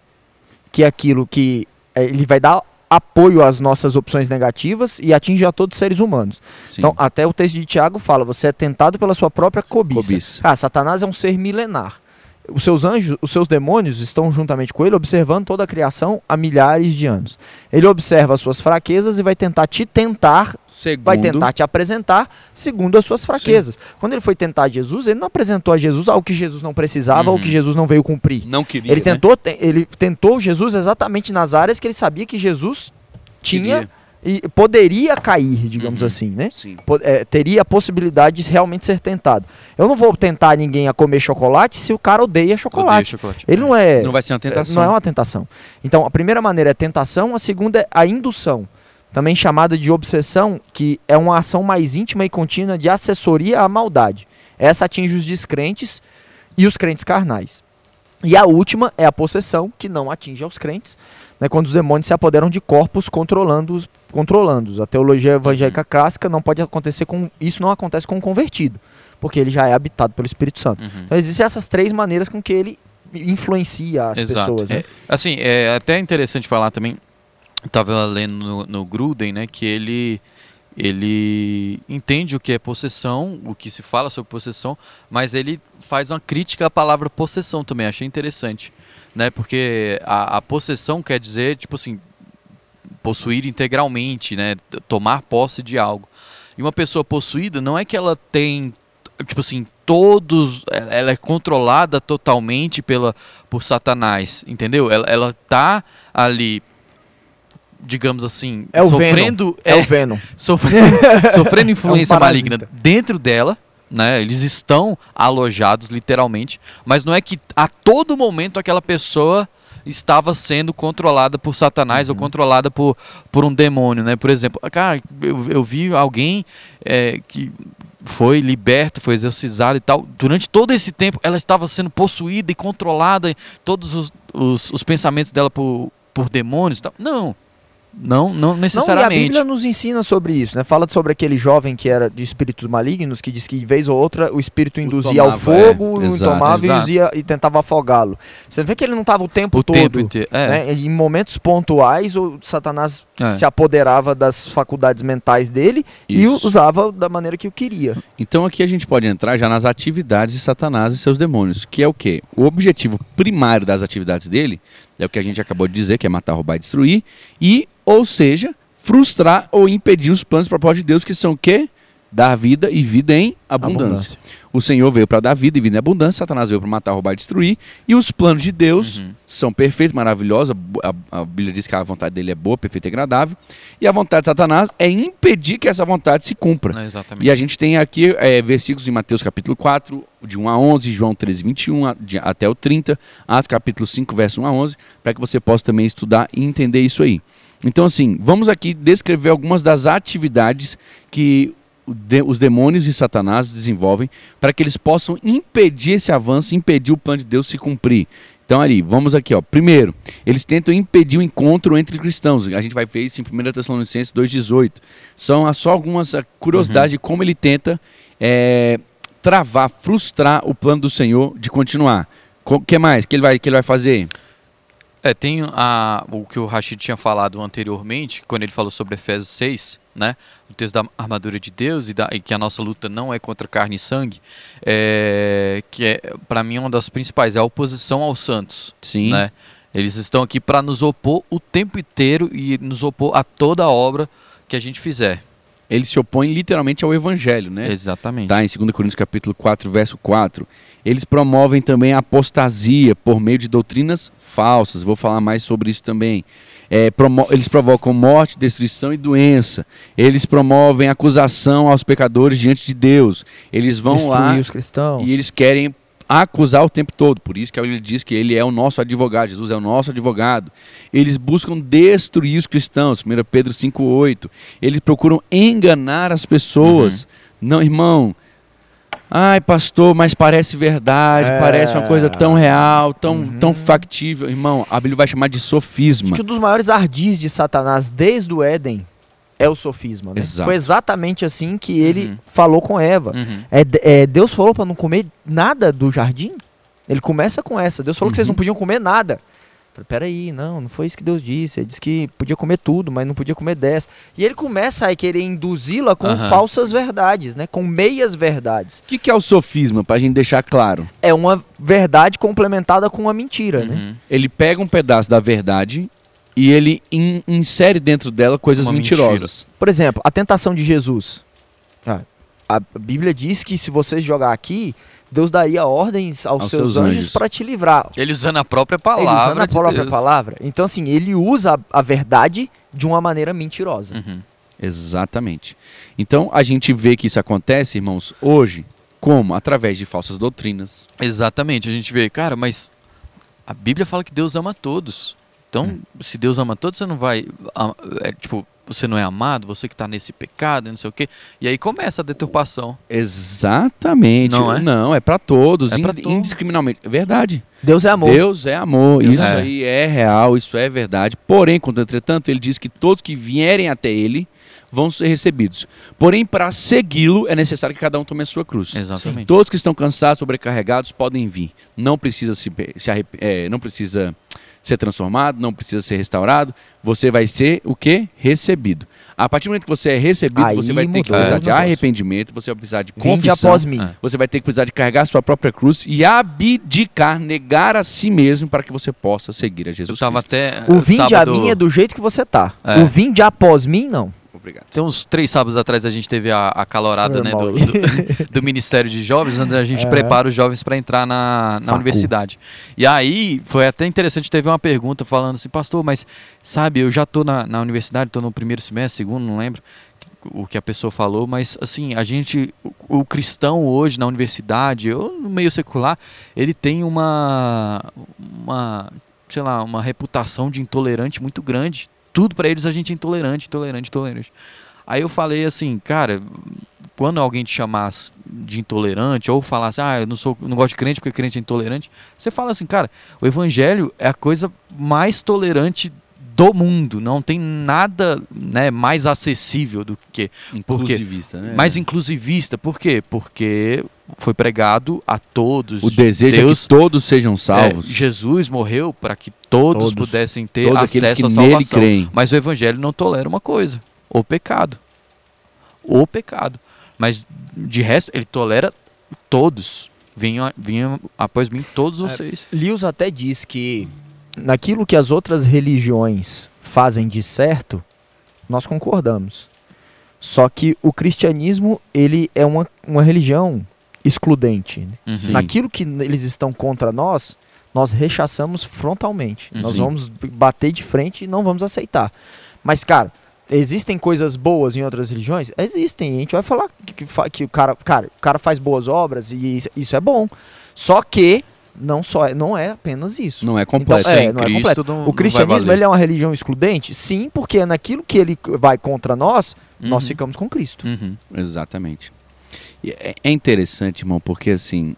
que é aquilo que ele vai dar apoio às nossas opções negativas e atinge a todos os seres humanos. sim. Então, até o texto de Tiago fala: você é tentado pela sua própria cobiça. Cobiça. Ah, Satanás é um ser milenar. Os seus anjos, os seus demônios estão juntamente com ele observando toda a criação há milhares de anos. Ele observa as suas fraquezas e vai tentar te tentar Segundo, vai tentar te apresentar segundo as suas fraquezas. Quando ele foi tentar Jesus, ele não apresentou a Jesus algo que Jesus não precisava ou Uhum. que Jesus não veio cumprir. não queria, Ele né? tentou, te- ele tentou Jesus exatamente nas áreas que ele sabia que Jesus tinha Queria. E poderia cair, digamos Uhum. assim, né? É, teria a possibilidade de realmente ser tentado. Eu não vou tentar ninguém a comer chocolate se o cara odeia chocolate. chocolate. Ele não é, Não vai ser uma tentação. não é uma tentação. Então, a primeira maneira é tentação, a segunda é a indução, também chamada de obsessão, que é uma ação mais íntima e contínua de assessoria à maldade. Essa atinge os descrentes e os crentes carnais. E a última é a possessão, que não atinge aos crentes, né, quando os demônios se apoderam de corpos controlando-os. Controlando a teologia evangélica clássica não pode acontecer com. Isso não acontece com o convertido, porque ele já é habitado pelo Espírito Santo. Uhum. Então existem essas três maneiras com que ele influencia as Exato. pessoas. Né? É, assim, é até interessante falar também. Eu tava lendo no, no Gruden, né, que ele ele entende o que é possessão, o que se fala sobre possessão, mas ele faz uma crítica à palavra possessão também. Achei interessante, né? Porque a, a possessão quer dizer tipo assim possuir integralmente, né? Tomar posse de algo. E uma pessoa possuída não é que ela tem tipo assim todos ela ela é controlada totalmente pela por Satanás, entendeu? Ela, ela tá ali digamos assim, É sofrendo É, o Venom. sofrendo, sofrendo influência É um maligna dentro dela, né? Eles estão alojados literalmente, mas não é que a todo momento aquela pessoa estava sendo controlada por Satanás ou Uhum. controlada por, por um demônio, né? Por exemplo, cara, eu, eu vi alguém é, que foi liberto, foi exorcizado e tal. Durante todo esse tempo, ela estava sendo possuída e controlada, todos os, os, os pensamentos dela por, por demônios e tal. Não, não, não Não, e a necessariamente. Bíblia nos ensina sobre isso, né? Fala sobre aquele jovem que era de espíritos malignos, que diz que de vez ou outra o espírito induzia ao tomava, fogo, é, o tomava e, uzia- e tentava afogá-lo. Você vê que ele não estava o tempo o todo. tempo inteiro. É. né? Em momentos pontuais, o Satanás É. se apoderava das faculdades mentais dele e Isso. usava da maneira que o queria. Então aqui a gente pode entrar já nas atividades de Satanás e seus demônios, que é o quê? O objetivo primário das atividades dele é o que a gente acabou de dizer, que é matar, roubar e destruir, e, ou seja, frustrar ou impedir os planos e propósitos de Deus, que são o quê? Dar vida e vida em abundância. Abundância. O Senhor veio para dar vida e vida em abundância, Satanás veio para matar, roubar e destruir. E os planos de Deus Uhum. são perfeitos, maravilhosos. A, a- Bíblia diz que a vontade dele é boa, perfeita e agradável. E a vontade de Satanás é impedir que essa vontade se cumpra. Não, exatamente. E a gente tem aqui é, versículos em Mateus capítulo 4, de 1 a 11, João 13, 21 a- de- até o 30, Atos capítulo 5, verso 1 a 11, para que você possa também estudar e entender isso aí. Então, assim, vamos aqui descrever algumas das atividades que de- os demônios e Satanás desenvolvem para que eles possam impedir esse avanço, impedir o plano de Deus se cumprir. Então, ali, vamos aqui, ó. Primeiro, eles tentam impedir o encontro entre cristãos. A gente vai ver isso em 1 Tessalonicenses 2,18. São só algumas ah, curiosidades de como ele tenta é, travar, frustrar o plano do Senhor de continuar. O que mais que ele vai, que ele vai fazer? É, tem a, o que o Rashid tinha falado anteriormente, quando ele falou sobre Efésios 6, né? O texto da armadura de Deus e, da- e que a nossa luta não é contra carne e sangue, é, que é, para mim, uma das principais, é a oposição aos santos, Sim. né? Eles estão aqui para nos opor o tempo inteiro e nos opor a toda a obra que a gente fizer. Ele se opõe literalmente ao evangelho, né? Exatamente. Tá, em 2 Coríntios capítulo 4, verso 4. Eles promovem também a apostasia por meio de doutrinas falsas. Vou falar mais sobre isso também. É, promo- eles provocam morte, destruição e doença. Eles promovem acusação aos pecadores diante de Deus. Eles vão Destruir lá os cristãos. e eles querem acusar o tempo todo. Por isso que Bíblia diz que ele é o nosso advogado, Jesus é o nosso advogado. Eles buscam destruir os cristãos, 1 Pedro 5:8. Eles procuram enganar as pessoas. Não, irmão. Ai, pastor, mas parece verdade, É. parece uma coisa tão real, tão, Uhum. tão factível. Irmão, a Bíblia vai chamar de sofisma. Um dos maiores ardis de Satanás desde o Éden é o sofisma. Né? Foi exatamente assim que ele Uhum. falou com Eva. Uhum. É, é, Deus falou para não comer nada do jardim? Ele começa com essa. Deus falou que vocês Uhum. não podiam comer nada. Eu Falei, peraí, não, não foi isso que Deus disse. Ele disse que podia comer tudo, mas não podia comer dessa. E ele começa a querer induzi-la com falsas verdades, né? Com meias verdades. O que, que é o sofisma, pra gente deixar claro? É uma verdade complementada com uma mentira, né? Uhum. Ele pega um pedaço da verdade e ele in- insere dentro dela coisas Uma mentirosas. Por exemplo, a tentação de Jesus. Ah, a Bíblia diz que se você jogar aqui, Deus daria ordens aos, Aos seus, seus anjos anjos. para te livrar. Ele usando a própria palavra. Ele usando a de própria Deus. palavra. Então, assim, ele usa a, a verdade de uma maneira mentirosa. Uhum. Exatamente. Então a gente vê que isso acontece, irmãos, hoje, como? Através de falsas doutrinas. Exatamente, a gente vê, cara, mas a Bíblia fala que Deus ama todos. Então, Hum. se Deus ama todos, você não vai. é, tipo, você não é amado, você que está nesse pecado, não sei o quê. E aí começa a deturpação. Exatamente. Não é? Não, é para todos, É pra ind- todos. indiscriminadamente. É verdade. Deus é amor. Deus é amor. Deus isso é. aí é real, isso é verdade. Porém, contudo, entretanto, ele diz que todos que vierem até ele vão ser recebidos. Porém, para segui-lo é necessário que cada um tome a sua cruz. Exatamente. Todos que estão cansados, sobrecarregados, podem vir. Não precisa se, se arrep- é, não precisa ser transformado, não precisa ser restaurado. Você vai ser o quê? Recebido. A partir do momento que você é recebido, Aí você vai ter que precisar de arrependimento, você vai precisar de Vinde confissão. após mim. É. Você vai ter que precisar de carregar a sua própria cruz e abdicar, negar a si mesmo para que você possa seguir a Eu Jesus tava Cristo. até. O vinde sábado, a mim é do jeito que você tá. É. O vinde após mim, não. Obrigado. Tem uns três sábados atrás a gente teve a, a calorada né, do, do, do Ministério de Jovens, onde a gente É. prepara os jovens para entrar na, na universidade. E aí foi até interessante, teve uma pergunta falando assim, pastor, mas sabe, eu já tô na, na universidade, tô no primeiro semestre, segundo, não lembro o que a pessoa falou, mas assim, a gente, o, o cristão hoje na universidade, ou no meio secular, ele tem uma, uma, sei lá, uma reputação de intolerante muito grande. Tudo para eles a gente é intolerante, intolerante, intolerante. Aí eu falei assim, cara, quando alguém te chamasse de intolerante ou falasse, ah, eu não sou, não gosto de crente porque crente é intolerante, você fala assim, cara, o evangelho é a coisa mais tolerante do mundo, não tem nada, né, mais acessível do que Inclusivista, né? mais inclusivista. Por quê? Porque foi pregado a todos. O desejo Deus, é que todos sejam salvos. é, Jesus morreu para que todos, Todos. pudessem ter todos aqueles que acesso à nele salvação. creem. Mas o evangelho não tolera uma coisa: o pecado. O pecado. Mas de resto, ele tolera todos. Vinham, vinham após mim todos É, vocês. Lewis até diz que naquilo que as outras religiões fazem de certo, nós concordamos. Só que o cristianismo, ele é uma, uma religião excludente. né? Uhum. Naquilo que eles estão contra nós, nós rechaçamos frontalmente. Uhum. Nós vamos bater de frente e não vamos aceitar. Mas, cara, existem coisas boas em outras religiões? Existem. A gente vai falar que, que que o cara, cara, o cara faz boas obras e isso, isso é bom. Só que não, só é, não é apenas isso. Não é completo. Então, é, Sem não é Cristo completo. não- O cristianismo ele é uma religião excludente? Sim, porque naquilo que ele vai contra nós, nós Uhum. ficamos com Cristo. Uhum. Exatamente. É é interessante, irmão, porque assim,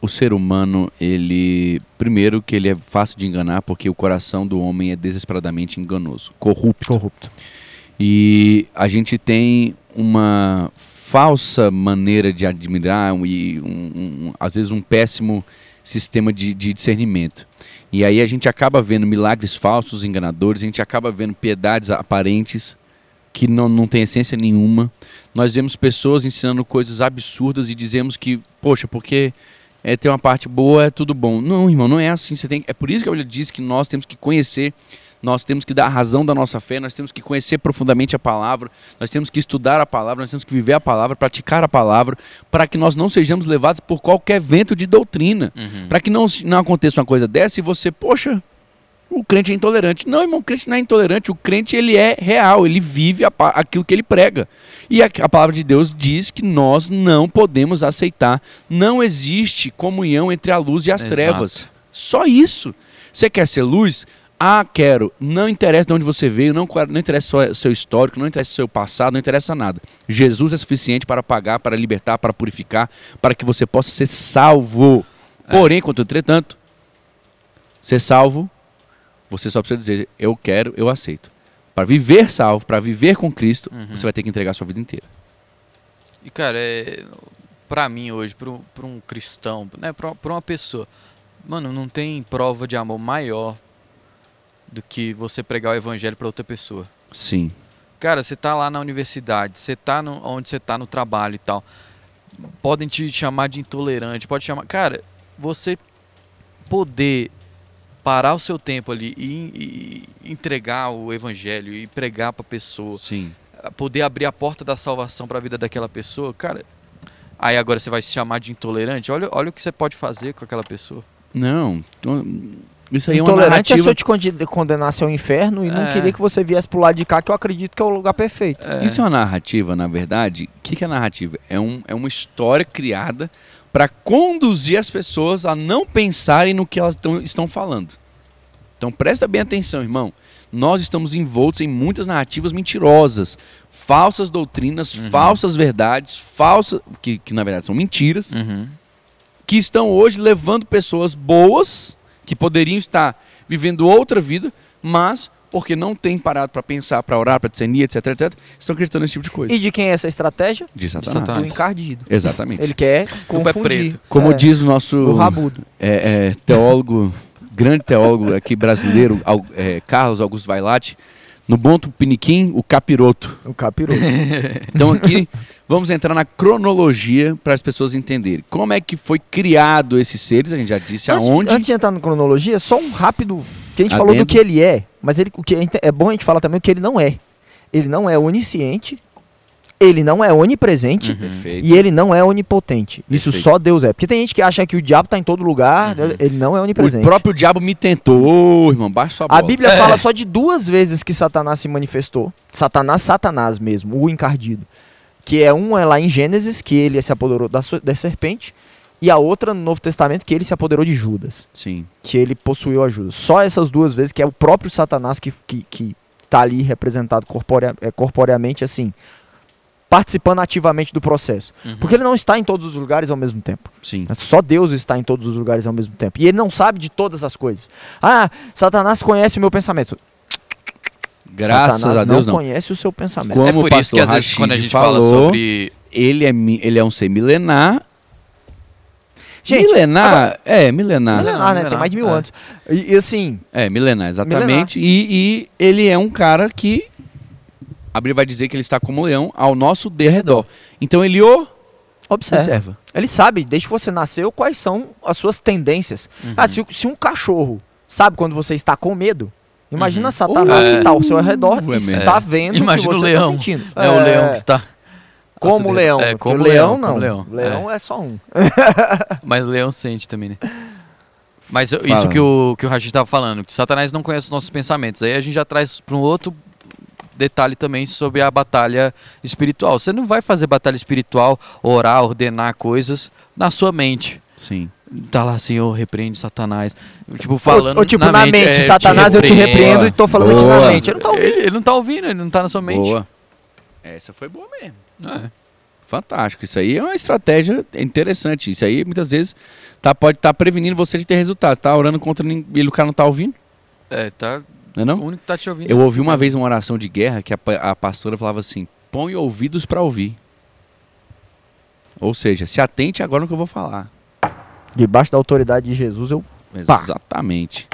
o ser humano, ele. Primeiro, que ele é fácil de enganar, porque o coração do homem é desesperadamente enganoso, corrupto. Corrupto. E a gente tem uma falsa maneira de admirar e, um, um- às vezes, um péssimo sistema de, de discernimento. E aí a gente acaba vendo milagres falsos, enganadores, a gente acaba vendo piedades aparentes que não, não tem essência nenhuma. Nós vemos pessoas ensinando coisas absurdas e dizemos que, poxa, porque é, tem uma parte boa, é tudo bom. Não, irmão, não é assim. Você tem, é por isso que a Bíblia diz que nós temos que conhecer nós temos que dar a razão da nossa fé, nós temos que conhecer profundamente a palavra, nós temos que estudar a palavra, nós temos que viver a palavra, praticar a palavra, para que nós não sejamos levados por qualquer vento de doutrina. Uhum. Para que não, não aconteça uma coisa dessa e você, poxa, o crente é intolerante. Não, irmão, o crente não é intolerante, o crente ele é real, ele vive a aquilo que ele prega. E a, a palavra de Deus diz que nós não podemos aceitar, não existe comunhão entre a luz e as Exato. trevas. Só isso. Você quer ser luz? Ah, quero. Não interessa de onde você veio, não, não interessa seu histórico, não interessa seu passado, não interessa nada. Jesus é suficiente para pagar, para libertar, para purificar, para que você possa ser salvo. Porém, contudo, entretanto, ser salvo, você só precisa dizer, eu quero, eu aceito. Para viver salvo, para viver com Cristo, Uhum. você vai ter que entregar a sua vida inteira. E, cara, é, pra mim hoje, pra um, cristão, né, pra uma pessoa, mano, não tem prova de amor maior do que você pregar o evangelho pra outra pessoa. Sim. Cara, você tá lá na universidade, você tá no, onde você tá no trabalho e tal. Podem te chamar de intolerante, pode chamar. Cara, você poder parar o seu tempo ali e, e entregar o evangelho e pregar pra pessoa, Sim. poder abrir a porta da salvação pra vida daquela pessoa, cara. Aí agora você vai se chamar de intolerante? Olha, olha o que você pode fazer com aquela pessoa. Não. então, Isso aí é uma Intolerante é se narrativa. eu te condenasse ao inferno e não É. queria que você viesse pro lado de cá, que eu acredito que é o lugar perfeito. Isso é uma narrativa, na verdade. O que, que é narrativa? É, um, é uma história criada para conduzir as pessoas a não pensarem no que elas tão, estão falando. Então presta bem atenção, irmão. Nós estamos envoltos em muitas narrativas mentirosas, falsas doutrinas, Uhum. falsas verdades, falsas que, que na verdade são mentiras, Uhum. que estão hoje levando pessoas boas que poderiam estar vivendo outra vida, mas porque não têm parado para pensar, para orar, para discernir, etc, etc, estão acreditando nesse tipo de coisa. E de quem é essa estratégia? De Satanás. Satanás. Do encardido. Exatamente. Ele quer Culpa é confundir. preto. Como É, diz o nosso O rabudo. é, é, teólogo, grande teólogo aqui brasileiro, é, Carlos Augusto Vailate, no bom tupiniquim, o capiroto. O capiroto. Então aqui vamos entrar na cronologia para as pessoas entenderem. Como é que foi criado esses seres, a gente já disse antes, aonde. antes de entrar na cronologia, só um rápido. Que a gente falou do Adendo. que ele é, mas ele, o que é, é bom a gente falar também o que ele não é. Ele não é onisciente, ele não é onipresente Uhum. E ele não é onipotente. Isso Perfeito. só Deus é. Porque tem gente que acha que o diabo tá em todo lugar, Uhum. ele não é O onipresente. próprio diabo me tentou, irmão, baixa sua bola. A Bíblia fala só de duas vezes que Satanás se manifestou. Satanás, Satanás mesmo, o encardido. Que é uma é lá em Gênesis, que ele se apoderou da, da serpente, e a outra no Novo Testamento, que ele se apoderou de Judas. Sim. Que ele possuiu a Judas. Só essas duas vezes, que é o próprio Satanás que, que, que tá ali representado corporea, é, corporeamente, assim, participando ativamente do processo. Uhum. Porque ele não está em todos os lugares ao mesmo tempo. Sim. Só Deus está em todos os lugares ao mesmo tempo. E ele não sabe de todas as coisas. Ah, Satanás conhece o meu pensamento. Graças Satanás a Deus não não. conhece o seu pensamento. Como é por o isso que às vezes quando a gente fala falou, sobre Ele é, ele é um ser milenar. Gente, milenar, é, milenar. Milenar, né? milenar, Tem mais de mil é. anos. E, e assim, É, milenar, exatamente. E, e ele é um cara que. A Bíblia vai dizer que ele está como um leão ao nosso derredor. Então ele o observa. observa. Ele sabe, desde que você nasceu, quais são as suas tendências. Uhum. Ah, se, se um cachorro sabe quando você está com medo, Imagina Uhum. Satanás Uh, que está ao seu redor é e está vendo Imagina o que o você leão. está sentindo. É, o leão que está. Como o leão. É, como o leão, não. como leão. Leão é. só um. Mas o leão sente também, né? Mas Fala. isso que o, que o Rashid estava falando, que Satanás não conhece os nossos pensamentos. Aí a gente já traz para um outro detalhe também sobre a batalha espiritual. Você não vai fazer batalha espiritual, orar, ordenar coisas na sua mente. Sim. Tá lá, Senhor, repreende Satanás. Tipo, falando Ou, ou tipo, na, mente, é, Satanás, eu te repreendo. repreendo e tô falando aqui Boa. na mente. Eu não tô ouvindo. Ele, ele não tá ouvindo, ele não tá na sua mente. Boa. Essa foi boa mesmo. É. Fantástico. Isso aí é uma estratégia interessante. Isso aí muitas vezes tá, pode estar prevenindo você de ter resultado. Tá orando contra ninguém e o cara não tá ouvindo, É, tá. não é O não? único que tá te ouvindo. Eu ouvi uma vez uma oração de guerra que a, a pastora falava assim: põe ouvidos para ouvir. Ou seja, se atente agora no que eu vou falar. Debaixo da autoridade de Jesus, eu. Pá. Exatamente.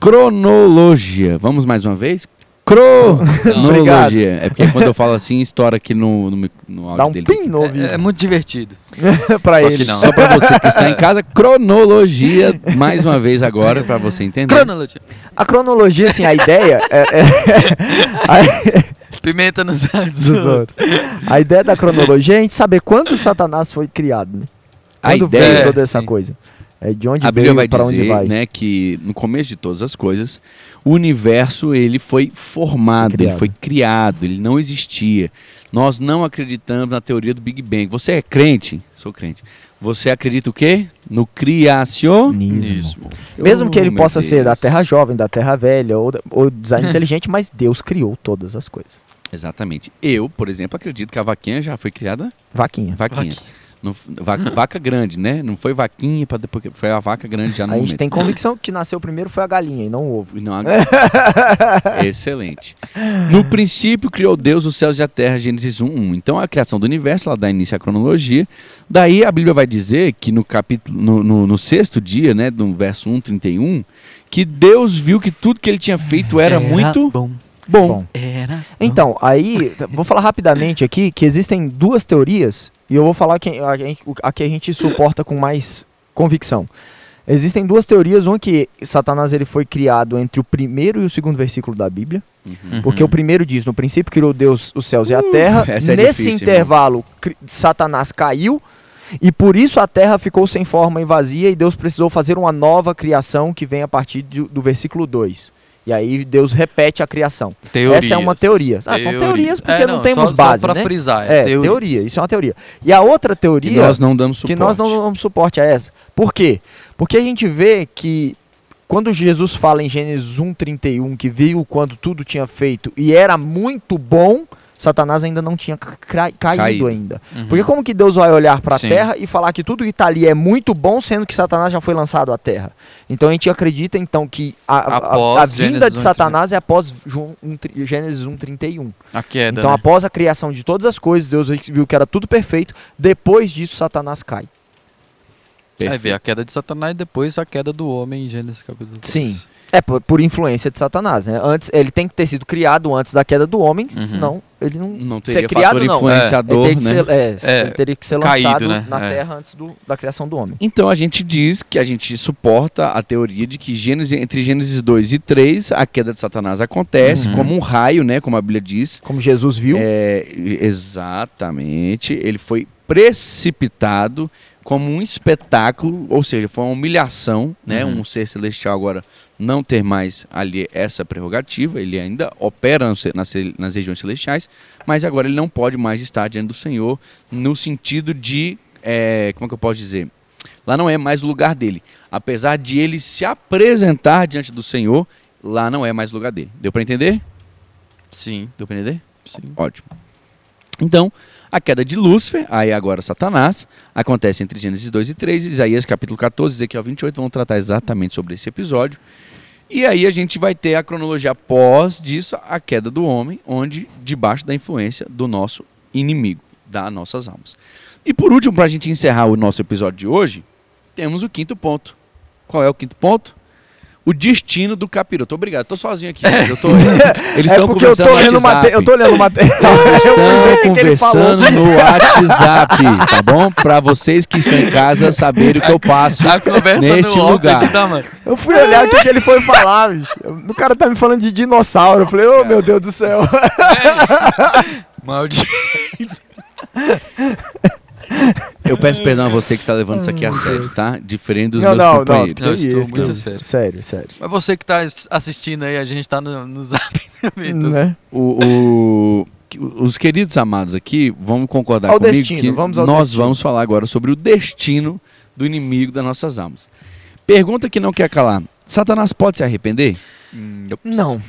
Cronologia. Vamos mais uma vez? Obrigado. Cronologia. É porque quando eu falo assim, estoura aqui no, no, no áudio Dá um dele. pin no ouvido É, é muito divertido. pra só que ele. não. Só pra você que está em casa, cronologia, mais uma vez agora, pra você entender. Cronologia. A cronologia, assim, a ideia é. é- a- Pimenta nos olhos dos outros. A ideia da cronologia é a gente saber quando Satanás foi criado, né? A Quando ideia, veio toda essa sim. coisa. É de onde A Bíblia vai veio para onde dizer, vai. né, que no começo de todas as coisas, o universo ele foi formado, Foi ele criado. foi criado, ele não existia. Nós não acreditamos na teoria do Big Bang. Você é crente? Sou crente. Você acredita o quê? No criacionismo. Mesmo que ele Oh, possa ser da Deus. Terra Jovem, da Terra Velha ou, ou design inteligente, mas Deus criou todas as coisas. Exatamente. Eu, por exemplo, acredito que a vaquinha já foi criada Vaquinha. vaquinha. Não f- va- vaca grande, né? Não foi vaquinha para depois que foi a vaca grande já no a gente momento. tem convicção que nasceu primeiro foi a galinha e não o ovo. E Não, a- Excelente. No princípio criou Deus os céus e a terra, Gênesis 1, 1. Então a criação do universo, ela dá início à cronologia. Daí a Bíblia vai dizer que no capítulo, no, no- no sexto dia, né, do verso 1, 31, que Deus viu que tudo que ele tinha feito era, muito bom. bom. Bom. Era. Então, aí, t- vou falar rapidamente aqui que existem duas teorias, e eu vou falar que a, a que a gente suporta com mais convicção. Existem duas teorias, uma que Satanás ele foi criado entre o primeiro e o segundo versículo da Bíblia, Uhum. porque o primeiro diz, no princípio criou Deus os céus e a terra, essa é nesse difícil, intervalo cri- Satanás caiu, e por isso a terra ficou sem forma e vazia, e Deus precisou fazer uma nova criação que vem a partir do, do versículo 2. E aí Deus repete a criação. Essa é uma teoria. Ah, são teorias porque É, não temos só, base, Só pra né? frisar. É, teorias. teoria, isso é uma teoria. E a outra Que teoria nós não damos suporte. que nós não damos suporte a essa. Por quê? Porque a gente vê que quando Jesus fala em Gênesis 1:31 que viu quando tudo tinha feito e era muito bom, Satanás ainda não tinha caído, Caído. ainda. Uhum. Porque como que Deus vai olhar para a terra e falar que tudo que está ali é muito bom, sendo que Satanás já foi lançado à terra? Então a gente acredita então que a, a- a- vinda Gênesis de 1:31. Satanás é após 1, Gênesis 1:31. A queda. Então, né? após a criação de todas as coisas, Deus viu que era tudo perfeito. Depois disso, Satanás cai. Aí Perfeito. vem a queda de Satanás e depois a queda do homem em Gênesis capítulo 3. Sim. É por, por influência de Satanás, né? Antes, ele tem que ter sido criado antes da queda do homem, Uhum. senão ele não, Não ser teria criado, fator não. influenciador, ele, teria que né? ser, é, É, ele teria que ser caído, lançado né? na É. terra antes do- da criação do homem. Então a gente diz que a gente suporta a teoria de que Gênesis, entre Gênesis 2 e 3, a queda de Satanás acontece Uhum. como um raio, né? Como a Bíblia diz. Como Jesus viu, É, exatamente. Ele foi precipitado como um espetáculo, ou seja, foi uma humilhação, né? Uhum. Um ser celestial agora não ter mais ali essa prerrogativa, ele ainda opera nas, nas regiões celestiais, mas agora ele não pode mais estar diante do Senhor no sentido de, é, como é que eu posso dizer? Lá não é mais o lugar dele. Apesar de ele se apresentar diante do Senhor, lá não é mais o lugar dele. Deu para entender? Sim, Deu para entender? sim. Ótimo. Então, a queda de Lúcifer, aí agora Satanás, acontece entre Gênesis 2 e 3, Isaías capítulo 14, Ezequiel 28, vão tratar exatamente sobre esse episódio. E aí a gente vai ter a cronologia após disso, a queda do homem, onde debaixo da influência do nosso inimigo, das nossas almas. E por último, para a gente encerrar o nosso episódio de hoje, temos o quinto ponto. Qual é o quinto ponto? O destino do capiroto. Obrigado, tô sozinho aqui. Eu tô, eles É estão tô, conversando. Eu tô, é no lendo, WhatsApp. mate... eu tô lendo material. Eles o estão conversando no WhatsApp, tá bom? Pra vocês que estão em casa saberem o que eu passo neste lugar. tá. Eu fui olhar o que, que ele foi falar, bicho. O cara tá me falando de dinossauro. Eu falei, ô meu Deus do céu. Maldito. Eu peço perdão a você que está levando isso aqui a sério, tá? Diferente dos não, meus não, não. companheiros. que Eu estou isso, muito sério. Sério, sério. Mas você que tá assistindo aí, a gente tá no, no zap também. então, Né? O, o- os queridos amados aqui vão concordar Ao comigo destino, que vamos ao nós destino. vamos falar agora sobre o destino do inimigo das nossas almas. Pergunta que não quer calar. Satanás pode se arrepender? Nope. Não.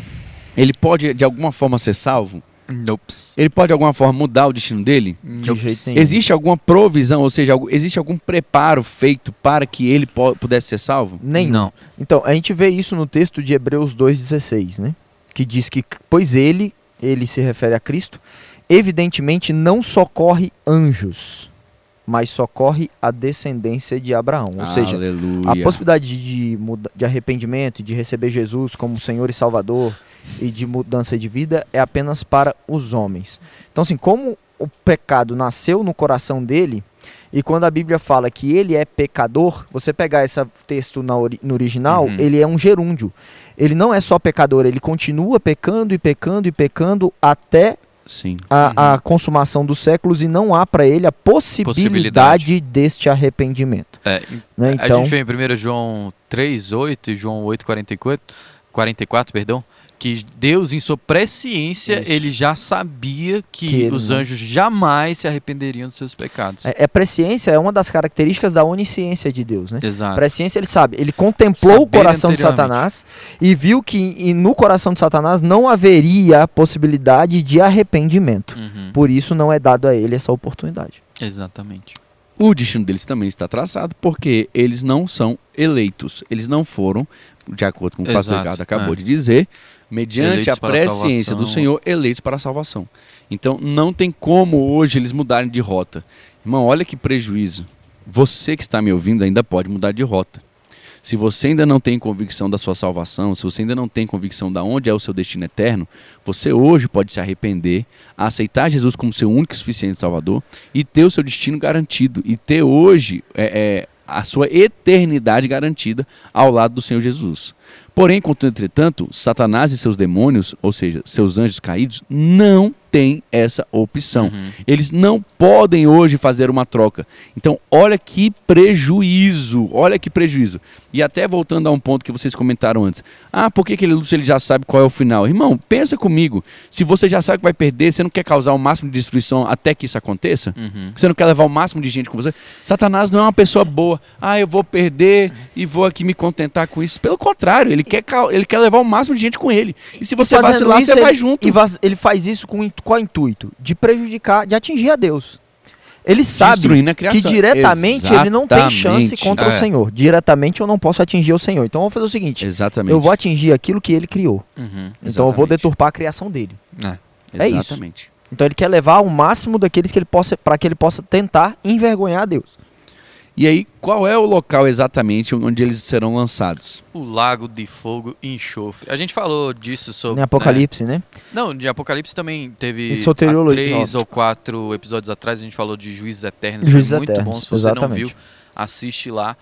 Ele pode de alguma forma ser salvo? Nope. Ele pode de alguma forma mudar o destino dele? De jeito nenhum. Existe alguma provisão, ou seja, existe algum preparo feito para que ele pudesse ser salvo? Nenhum. Não. Então, a gente vê isso no texto de Hebreus 2,16, né? Que diz que, pois ele, ele se refere a Cristo, evidentemente não socorre anjos, mas socorre a descendência de Abraão. Ou seja, Aleluia. a possibilidade de, de arrependimento, e de receber Jesus como Senhor e Salvador e de mudança de vida é apenas para os homens. Então, assim, como o pecado nasceu no coração dele, e quando a Bíblia fala que ele é pecador, você pegar esse texto ori- no original, Uhum. ele é um gerúndio. Ele não é só pecador, ele continua pecando e pecando e pecando até Sim. a, a consumação dos séculos e não há para ele a possibilidade, Possibilidade. deste arrependimento. É, Né? A Então, gente vê em 1 João 3, 8 e João 8, 44, 44, perdão, que Deus, em sua presciência, Isso. ele já sabia que, Que os anjos jamais se arrependeriam dos seus pecados. É, é presciência é uma das características da onisciência de Deus, né? Exato. Presciência, ele sabe, ele contemplou o Saber coração de. Satanás e viu que e no coração de Satanás não haveria a possibilidade de arrependimento. Uhum, Por isso não é dado a ele essa oportunidade. Exatamente. O destino deles também está traçado porque eles não são eleitos. Eles não foram, de acordo com o que o pastor Ricardo acabou é. de dizer, mediante Eleitos a presciência do. Senhor, eleitos para a salvação. Então não tem como hoje eles mudarem de rota. Irmão, olha que prejuízo. Você que está me ouvindo ainda pode mudar de rota. Se você ainda não tem convicção da sua salvação, se você ainda não tem convicção de onde é o seu destino eterno, você hoje pode se arrepender, aceitar Jesus como seu único e suficiente Salvador e ter o seu destino garantido e ter hoje é, é, a sua eternidade garantida ao lado do Senhor Jesus. Porém, contudo, entretanto, Satanás e seus demônios, ou seja, seus anjos caídos, não têm essa opção. Uhum. Eles não podem hoje fazer uma troca. Então, olha que prejuízo, olha que prejuízo. E até voltando a um ponto que vocês comentaram antes. Ah, por que aquele Lúcio ele já sabe qual é o final? Irmão, pensa comigo. Se você já sabe que vai perder, você não quer causar o máximo de destruição até que isso aconteça? Uhum. Você não quer levar o máximo de gente com você? Satanás não é uma pessoa boa. Ah, eu vou perder e vou aqui me contentar com isso. Pelo contrário, ele quer, ele quer levar o máximo de gente com ele. E se você fazendo vacilar, isso, você vai ele- junto. E ele faz isso com qual intuito? De prejudicar, de atingir a Deus. Ele sabe que diretamente ele não tem chance Exatamente. contra o É. Senhor. Diretamente eu não posso atingir o Senhor. Então vamos fazer o seguinte: Exatamente. eu vou atingir aquilo que ele criou. Uhum. Então eu vou Exatamente. deturpar a criação dele. É. é isso. Exatamente. Então ele quer levar o máximo daqueles que ele possa para que ele possa tentar envergonhar a Deus. E aí, qual é o local exatamente onde eles serão lançados? O lago de fogo e enxofre. A gente falou disso sobre. Em Apocalipse, né? Não, de Apocalipse também teve há três ou quatro episódios atrás a gente falou de Juízes Eternos. Juízes foi muito Eternos, bom. Se você não exatamente. viu, assiste lá.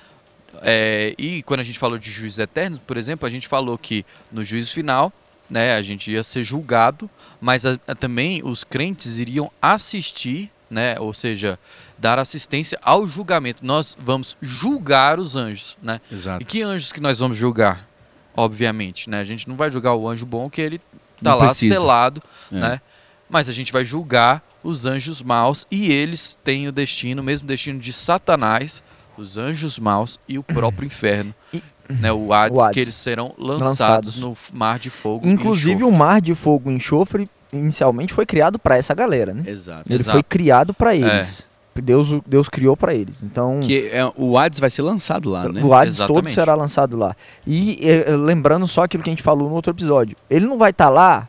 É, e quando a gente falou de Juízes Eternos, por exemplo, a gente falou que no juízo final, né, a gente ia ser julgado, mas a- a- também os crentes iriam assistir, né, ou seja, dar assistência ao julgamento. Nós vamos julgar os anjos, né? E Exato. que anjos que nós vamos julgar? Obviamente, né? A gente não vai julgar o anjo bom que ele tá Não lá precisa. selado, É. né? Mas a gente vai julgar os anjos maus e eles têm o destino, o mesmo destino de Satanás, os anjos maus e o próprio inferno, E- né? O Hades, O Hades. que eles serão lançados, Lançados. no mar de fogo. e Inclusive o mar de fogo e enxofre inicialmente foi criado para essa galera, né? Exato. Ele Exato. foi criado para eles. Deus, Deus criou para eles. Então, Que é, o Hades vai ser lançado lá, né? o Hades todo Exatamente. será lançado lá. E eh, lembrando só aquilo que a gente falou no outro episódio, ele não vai estar lá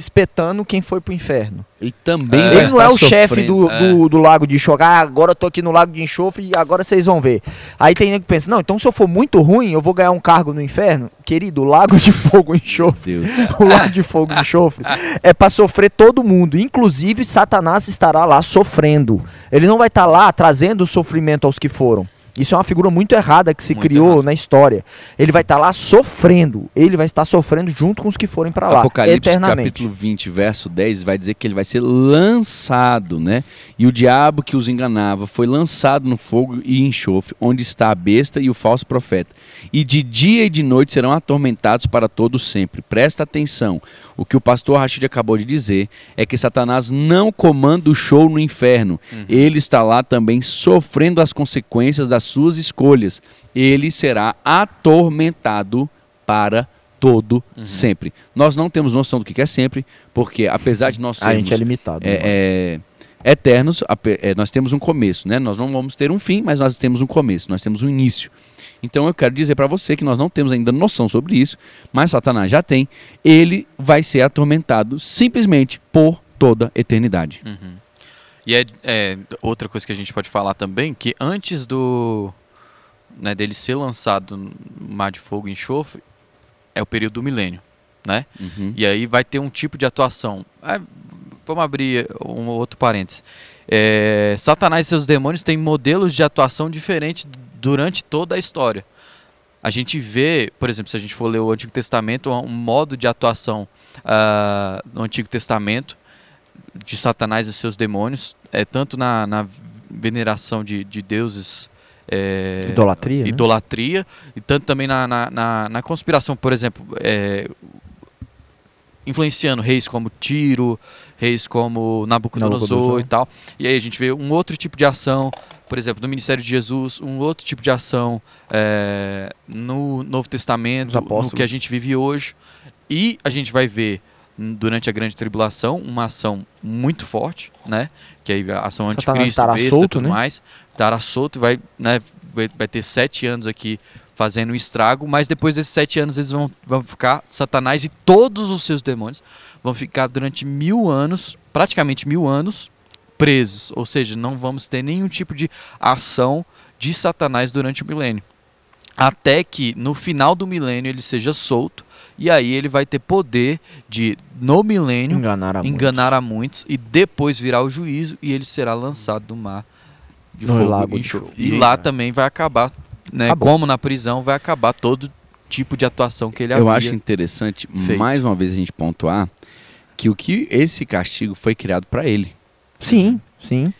espetando quem foi pro inferno. E também É. Ele não é o chefe do, do, do lago de enxofre. Ah, agora eu tô aqui no lago de enxofre e agora vocês vão ver. Aí tem gente que pensa, não, então se eu for muito ruim, eu vou ganhar um cargo no inferno. Querido, o lago de fogo enxofre, o lago de fogo enxofre é pra sofrer todo mundo. Inclusive, Satanás estará lá sofrendo. Ele não vai estar lá trazendo sofrimento aos que foram. Isso é uma figura muito errada que se Muito criou errado. na história. Ele vai estar lá sofrendo. Ele vai estar sofrendo junto com os que forem para lá, Apocalipse eternamente. capítulo 20, verso 10, vai dizer que ele vai ser lançado, né? E o diabo que os enganava foi lançado no fogo e enxofre, onde está a besta e o falso profeta. E de dia e de noite serão atormentados para todo sempre. Presta atenção. O que o pastor Rashid acabou de dizer é que Satanás não comanda o show no inferno. Ele está lá também sofrendo as consequências das suas escolhas. Ele será atormentado para todo sempre. Nós não temos noção do que é sempre, porque apesar de nós A gente é sermos limitado. né? é, é, eternos, é, nós temos um começo, né? Nós não vamos ter um fim, mas nós temos um começo, nós temos um início. Então eu quero dizer para você que nós não temos ainda noção sobre isso, mas Satanás já tem. Ele vai ser atormentado simplesmente por toda a eternidade. Uhum. E é, é outra coisa que a gente pode falar também, que antes do né, dele ser lançado no Mar de Fogo e Enxofre, é o período do milênio, né? Uhum. E aí vai ter um tipo de atuação. Ah, vamos abrir um outro parênteses. É, Satanás e seus demônios têm modelos de atuação diferentes durante toda a história. A gente vê, por exemplo, se a gente for ler o Antigo Testamento, um modo de atuação ah, no Antigo Testamento de Satanás e seus demônios, é tanto na, na veneração de, de deuses. é, Idolatria, né? idolatria e tanto também na, na, na, na conspiração, por exemplo, é, influenciando reis como Tiro, reis como Nabucodonosor, Nabucodonosor. e tal. E aí a gente vê um outro tipo de ação, por exemplo, no Ministério de Jesus, um outro tipo de ação é, no Novo Testamento, no que a gente vive hoje. E a gente vai ver durante a grande tribulação uma ação muito forte, né? Que aí a ação Satanás anticristo, estará besta, solto, tudo né? mais, estará solto e vai, né, vai, ter sete anos aqui fazendo um estrago, mas depois desses sete anos eles vão, vão ficar, Satanás e todos os seus demônios vão ficar durante mil anos, praticamente mil anos, presos. Ou seja, não vamos ter nenhum tipo de ação de Satanás durante o milênio. Até que no final do milênio ele seja solto, e aí ele vai ter poder de, no milênio, Enganar a enganar a muitos e depois virar o juízo e ele será lançado no mar de No fogo lago e. E lá também vai acabar, né, Acabou. como na prisão, vai acabar todo tipo de atuação que ele Eu havia. acho interessante, feito. mais uma vez, a gente pontuar que o que esse castigo foi criado para ele. Sim, sim.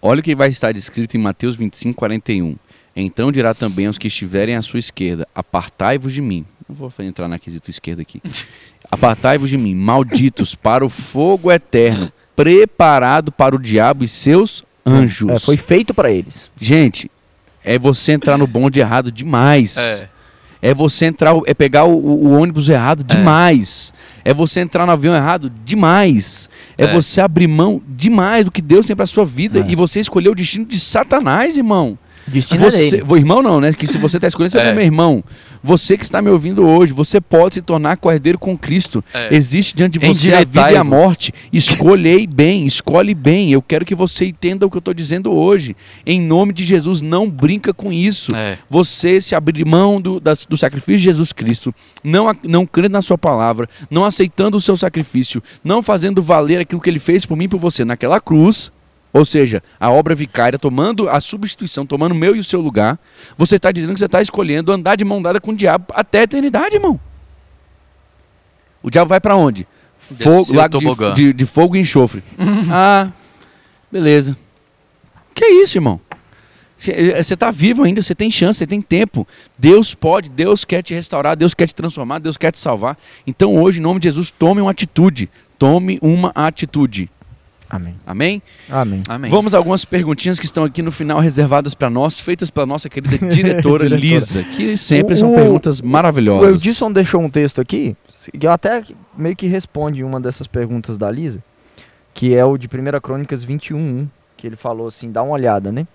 Olha o que vai estar descrito em Mateus 25, 41. Então dirá também aos que estiverem à sua esquerda: Apartai-vos de mim. Não vou entrar na quesito esquerda aqui. Apartai-vos de mim, malditos, para o fogo eterno, preparado para o diabo e seus anjos. É, foi feito para eles. Gente, é você entrar no bonde errado demais. É, É você entrar, é pegar o, o- o ônibus errado demais. É. você entrar no avião errado demais. É, É. você abrir mão demais do que Deus tem pra sua vida É. e você escolher o destino de Satanás, irmão. Destino é Você, dele. vo- irmão não, né? Que se você está escolhendo, você É. é meu irmão. Você que está me ouvindo hoje, você pode se tornar cordeiro com Cristo. É. Existe diante de você a vida e a morte. Escolhei bem, escolhe bem. Eu quero que você entenda o que eu estou dizendo hoje. Em nome de Jesus, não brinca com isso é. você se abrir mão do, das- do sacrifício de Jesus Cristo, não, não crendo na sua palavra, não aceitando o seu sacrifício, não fazendo valer aquilo que ele fez por mim e por você naquela cruz, ou seja, a obra vicária, tomando a substituição, tomando o meu e o seu lugar, você está dizendo que você está escolhendo andar de mão dada com o diabo até a eternidade, irmão. O diabo vai para onde? Fogo, lago de, de- de fogo e enxofre. ah, beleza. Que é isso, irmão? Você está vivo ainda, você tem chance, você tem tempo. Deus pode, Deus quer te restaurar, Deus quer te transformar, Deus quer te salvar. Então hoje, em nome de Jesus, tome uma atitude. Tome uma atitude. Amém. Amém? Amém. Amém. Vamos a algumas perguntinhas que estão aqui no final reservadas para nós, feitas pela nossa querida diretora, Diretora. Lisa, que sempre são O- perguntas O maravilhosas. Eudilson deixou um texto aqui, que eu até meio que responde uma dessas perguntas da Lisa, que é o de 1 Crônicas 21, que ele falou assim, dá uma olhada, né?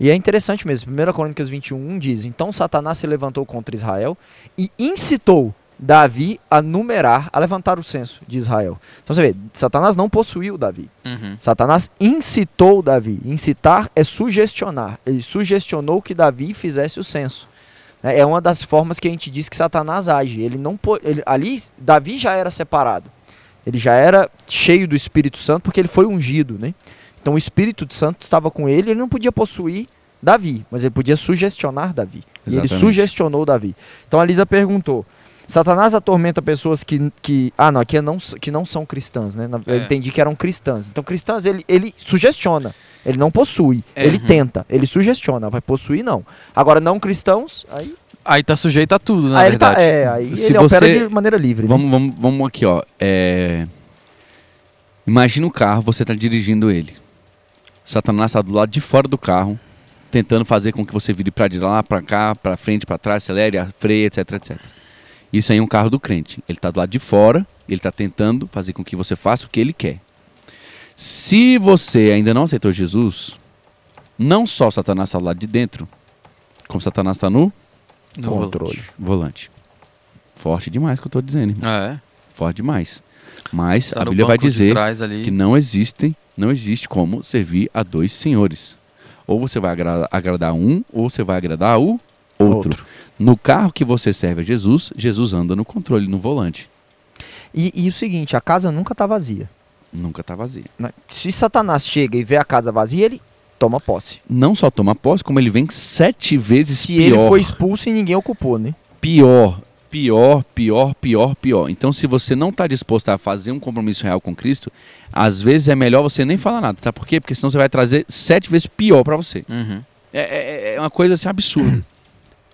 E é interessante mesmo, 1 Crônicas 21 diz, Então Satanás se levantou contra Israel e incitou Davi a numerar, a levantar o censo de Israel. Então você vê, Satanás não possuiu Davi. Uhum. Satanás incitou Davi. Incitar é sugestionar. Ele sugestionou que Davi fizesse o censo. É uma das formas que a gente diz que Satanás age. Ele não ele, ali Davi já era separado. Ele já era cheio do Espírito Santo porque ele foi ungido, né? Então o Espírito Santo estava com ele, ele não podia possuir Davi, mas ele podia sugestionar Davi. E ele sugestionou Davi. Então a Lisa perguntou: Satanás atormenta pessoas que, que ah não, aqui é não, que não são cristãs, né? Eu É. entendi que eram cristãs. Então cristãs ele, ele sugestiona, ele não possui, É. ele Uhum. tenta, ele sugestiona, vai possuir não. Agora não cristãos, aí, Aí tá sujeito a tudo, na aí ele tá, verdade. é, aí Se ele opera você- de maneira livre. né? Vamos, vamos, vamos aqui, ó. É... Imagina o carro, você está dirigindo ele. Satanás está do lado de fora do carro, tentando fazer com que você vire para de lá, para cá, para frente, para trás, acelere, freie, etc, etc. Isso aí é um carro do crente. Ele está do lado de fora, ele está tentando fazer com que você faça o que ele quer. Se você ainda não aceitou Jesus, não só Satanás está do lado de dentro, como Satanás está no No Controle. volante. Forte demais o que eu estou dizendo. irmão. É. Forte demais. Mas Tá a Bíblia vai dizer que não existem, não existe como servir a dois senhores. Ou você vai agra- agradar um, ou você vai agradar o outro. Outro. No carro que você serve a Jesus, Jesus anda no controle, no volante. E, e o seguinte, a casa nunca tá vazia. Nunca tá vazio. né? Se Satanás chega e vê a casa vazia, ele toma posse. Não só toma posse, como ele vem sete vezes Se pior. ele foi expulso e ninguém ocupou, né? pior, pior, pior, pior, pior. Então, se você não está disposto a fazer um compromisso real com Cristo, às vezes é melhor você nem falar nada. Sabe por quê? Porque senão você vai trazer sete vezes pior para você. Uhum. É, é- é uma coisa assim absurda.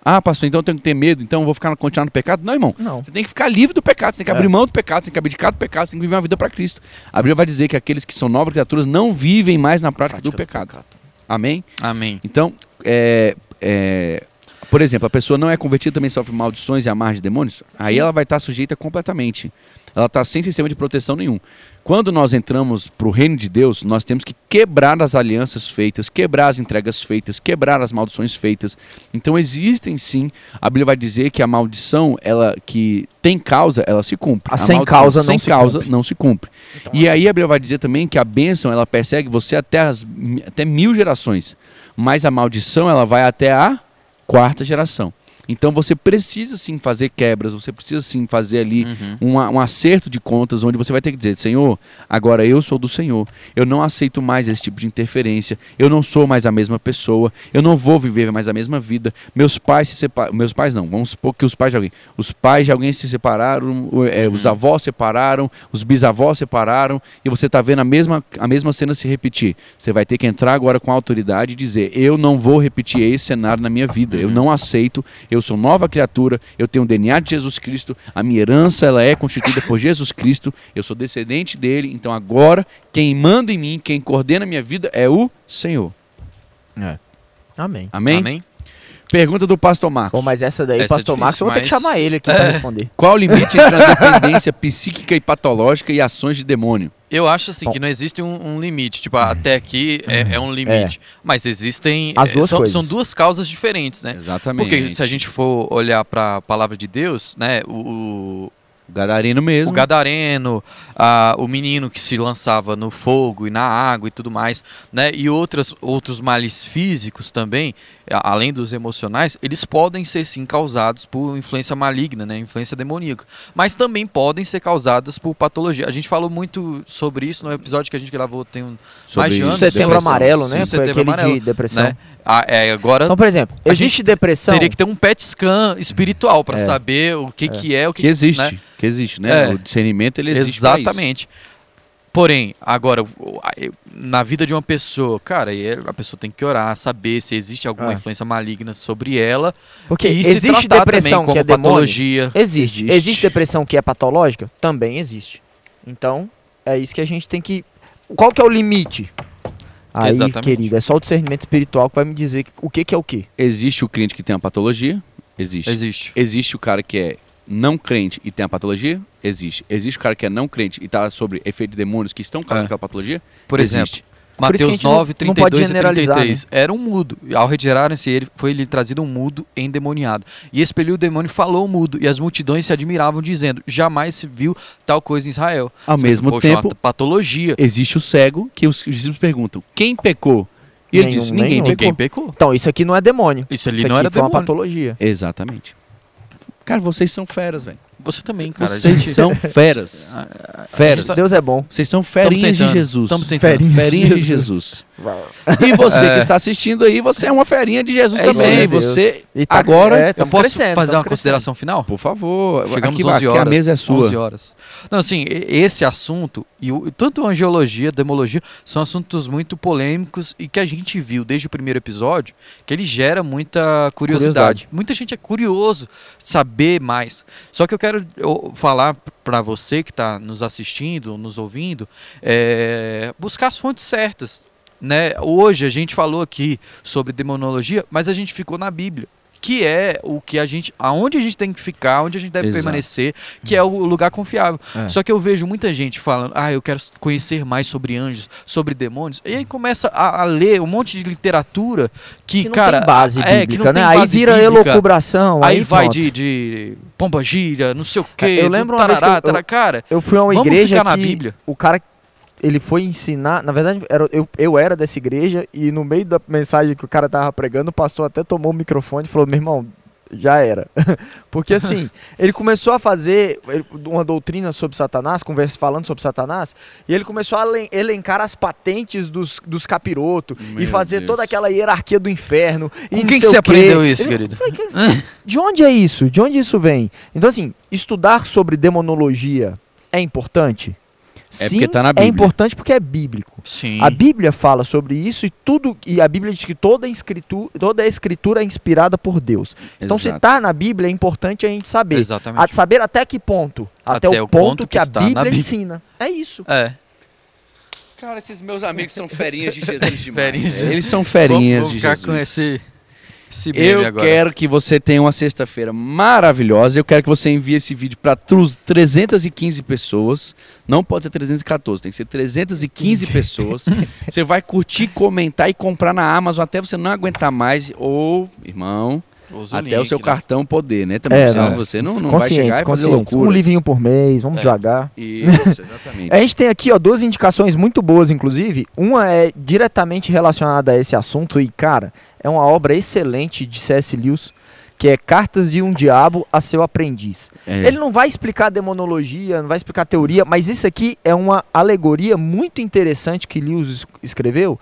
Ah, pastor, então eu tenho que ter medo, então eu vou ficar continuar no pecado? Não, irmão. Não. Você tem que ficar livre do pecado, você tem que É. abrir mão do pecado, você tem que abdicar do pecado, você tem que viver uma vida para Cristo. A Bíblia vai dizer que aqueles que são novas criaturas não vivem mais na prática, do, pecado. Amém? Amém. Então, é, é, por exemplo, a pessoa não é convertida, também sofre maldições e amarras de demônios, aí ela vai estar sujeita completamente. Ela está sem sistema de proteção nenhum. Quando nós entramos para o reino de Deus, nós temos que quebrar as alianças feitas, quebrar as entregas feitas, quebrar as maldições feitas. Então existem sim. A Bíblia vai dizer que a maldição, ela que tem causa, ela se cumpre. A sem maldição causa não sem se causa cumpre. não se cumpre. E aí a Bíblia vai dizer também que a bênção ela persegue você até, as, até mil gerações, mas a maldição ela vai até a quarta geração. Então você precisa sim fazer quebras, você precisa sim fazer ali Uhum. um, um acerto de contas, onde você vai ter que dizer: Senhor, agora eu sou do Senhor, eu não aceito mais esse tipo de interferência, eu não sou mais a mesma pessoa, eu não vou viver mais a mesma vida. Meus pais se separaram, meus pais não, vamos supor que os pais de alguém, os pais de alguém se separaram, é, os avós separaram, os bisavós separaram, e você está vendo a mesma, a mesma cena se repetir. Você vai ter que entrar agora com autoridade e dizer: Eu não vou repetir esse cenário na minha vida, eu não aceito, eu sou nova criatura, eu tenho o DNA de Jesus Cristo, a minha herança ela é constituída por Jesus Cristo, eu sou descendente dele, então agora quem manda em mim, quem coordena a minha vida é o Senhor. Amém. Amém? Amém? Pergunta do pastor Marcos. Bom, mas essa daí, Essa é pastor difícil, Marcos, eu vou ter que chamar ele aqui pra responder. Qual o limite entre a dependência psíquica e patológica e ações de demônio? Eu acho assim Bom. que não existe um, um limite. Tipo, até aqui é, é um limite. Mas existem. As é, duas são, coisas. são duas causas diferentes, né? Exatamente. Porque se a gente for olhar para a palavra de Deus, né, o, Gadareno o, mesmo. o gadareno, a, o menino que se lançava no fogo e na água e tudo mais, né, e outras, outros males físicos também, além dos emocionais, eles podem ser sim causados por influência maligna, né, influência demoníaca, mas também podem ser causados por patologia. A gente falou muito sobre isso no episódio que a gente gravou tem um, Sobre mais de O anos, setembro depressão. amarelo, né? Foi setembro aquele amarelo, de depressão. né? Ah, é, agora Então, por exemplo, A existe gente depressão. teria que ter um PET scan espiritual para É. saber o que, que é o que, Que existe, né? que existe, né? É. O discernimento ele existe pra isso. Porém, agora, na vida de uma pessoa, cara, é- a pessoa tem que orar, saber se existe alguma É. influência maligna sobre ela. Porque e se existe tratar depressão também como que é demônio. patologia. Existe. Existe. existe. depressão que é patológica? Também existe. Então, é isso que a gente tem que. Qual que é o limite? Aí, Exatamente. querido, é só o discernimento espiritual que vai me dizer o que, que é o que. Existe o cliente que tem a patologia? Existe. Existe. Existe o cara que é não crente e tem a patologia? Existe. Existe o cara que é não crente e está sobre efeito de demônios que estão causando É. aquela patologia? Por Existe. exemplo, Mateus gente não- 9, não pode 32 e generalizar, 33. Era um mudo. Ao retirarem-se ele, foi lhe trazido um mudo endemoniado. E expeliu o demônio e falou o mudo. E as multidões se admiravam, dizendo: Jamais se viu tal coisa em Israel. Ao Você mesmo pensa, "Poxa, é tempo, uma patologia. existe o cego que os discípulos perguntam: quem pecou? E ele Nenhum, diz: ninguém nenhum. pecou. Ninguém pecou. Então, isso aqui não é demônio. Isso ali isso não aqui era foi uma demônio. patologia. Exatamente. Cara, vocês são feras, velho. Você também, cara. Vocês gente- são feras. Feras. Deus é bom. Vocês são ferinhas de Jesus. tamo tentando. Ferinhas. Ferinhas de Jesus. E você É. que está assistindo aí, você é uma ferinha de Jesus É também. Você, E tá- agora, é, Eu tamo posso fazer uma crescendo. consideração final? por favor, Chegamos aqui, 11 aqui horas. a mesa é sua. 11 horas. Não, assim, esse assunto, e o- tanto angiologia, demologia, são assuntos muito polêmicos e que a gente viu desde o primeiro episódio, que ele gera muita curiosidade. Curiosidade. Muita gente é curioso saber mais. Só que eu quero falar para você que está nos assistindo, nos ouvindo, é, buscar as fontes certas. Né? Hoje a gente falou aqui sobre demonologia, mas a gente ficou na Bíblia. Que é o que a gente. aonde a gente tem que ficar, onde a gente deve Exato. permanecer, que é o lugar confiável. É. Só que eu vejo muita gente falando, ah, eu quero conhecer mais sobre anjos, sobre demônios, e aí começa a, a ler um monte de literatura que, Que não cara. tem base é, que bíblica, não né? Aí vira bíblica. elocubração. Aí, Aí, vai de, de pomba gira, não sei o quê. Eu do lembro uma vez que eu- tarará, eu- tarará. Cara, Eu fui a uma Vamos igreja ficar na que Bíblia. o cara ele foi ensinar, na verdade era, eu, eu era dessa igreja e no meio da mensagem que o cara tava pregando, o pastor até tomou o microfone e falou: "Meu irmão, já era". Porque assim, ele começou a fazer uma doutrina sobre Satanás, conversa falando sobre Satanás, e ele começou a elen- elencar as patentes dos, dos capirotos e fazer Deus. toda aquela hierarquia do inferno. e com não quem que você aprendeu isso, Ele- querido? falei, "Que- de onde é isso? De onde isso vem? Então, assim, estudar sobre demonologia é importante? É Sim, porque tá na é importante porque é bíblico. Sim. A Bíblia fala sobre isso e tudo e a Bíblia diz que toda a escritura, toda a escritura é inspirada por Deus. Então, se está na Bíblia, é importante a gente saber. Exatamente. A saber até que ponto? Até, Até o o ponto, ponto que, que a Bíblia Bíblia. ensina. É isso. É. Cara, esses meus amigos são ferinhas de Jesus demais. Ferinhas de- Eles são ferinhas Vamos de ficar Jesus. com esse, Eu agora. quero que você tenha uma sexta-feira maravilhosa. Eu quero que você envie esse vídeo para 315 pessoas. Não pode ser 314, tem que ser 315 pessoas. Você vai curtir, comentar e comprar na Amazon até você não aguentar mais. Ou, irmão, Usa até o link, seu né? cartão poder, né? Também, É, você não, não vai conscientes, chegar e conscientes. Um livrinho por mês, vamos É. devagar. Isso, exatamente. A gente tem aqui ó, duas indicações muito boas, inclusive. Uma é diretamente relacionada a esse assunto e, cara, é uma obra excelente de C.S. Lewis, que é Cartas de um Diabo a Seu Aprendiz. É. Ele não vai explicar demonologia, não vai explicar teoria, mas isso aqui é uma alegoria muito interessante que Lewis es- escreveu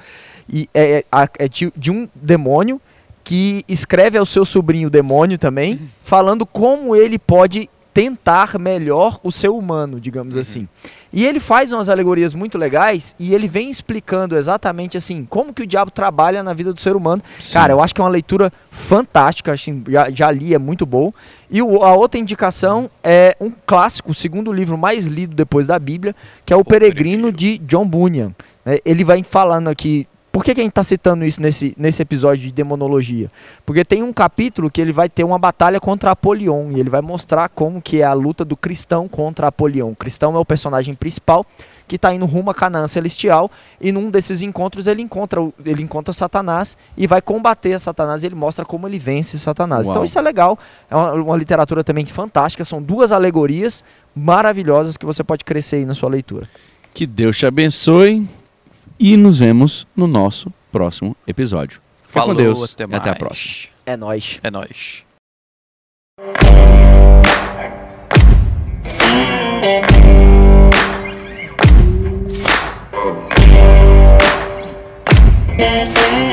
e é, é é de, de um demônio que escreve ao seu sobrinho demônio também, falando como ele pode tentar melhor o ser humano, digamos Uhum. assim. E ele faz umas alegorias muito legais e ele vem explicando exatamente assim como que o diabo trabalha na vida do ser humano. Sim. Cara, eu acho que é uma leitura fantástica, assim, já, já li, é muito bom. E o- a outra indicação é um clássico, o segundo livro mais lido depois da Bíblia, que é O, Peregrino, Peregrino. de John Bunyan. né? ele vai falando aqui. Por que, que a gente está citando isso nesse, nesse episódio de demonologia? Porque tem um capítulo que ele vai ter uma batalha contra Apolion e ele vai mostrar como que é a luta do cristão contra Apolion. O cristão é o personagem principal que está indo rumo a Canaã Celestial e num desses encontros ele encontra, ele encontra Satanás e vai combater a Satanás e ele mostra como ele vence Satanás. Uau. Então isso é legal, é uma, uma literatura também fantástica, são duas alegorias maravilhosas que você pode crescer aí na sua leitura. Que Deus te abençoe e nos vemos no nosso próximo episódio. Fica Falou, com Deus até e mais. até a próxima. É nóis. É nóis. Thank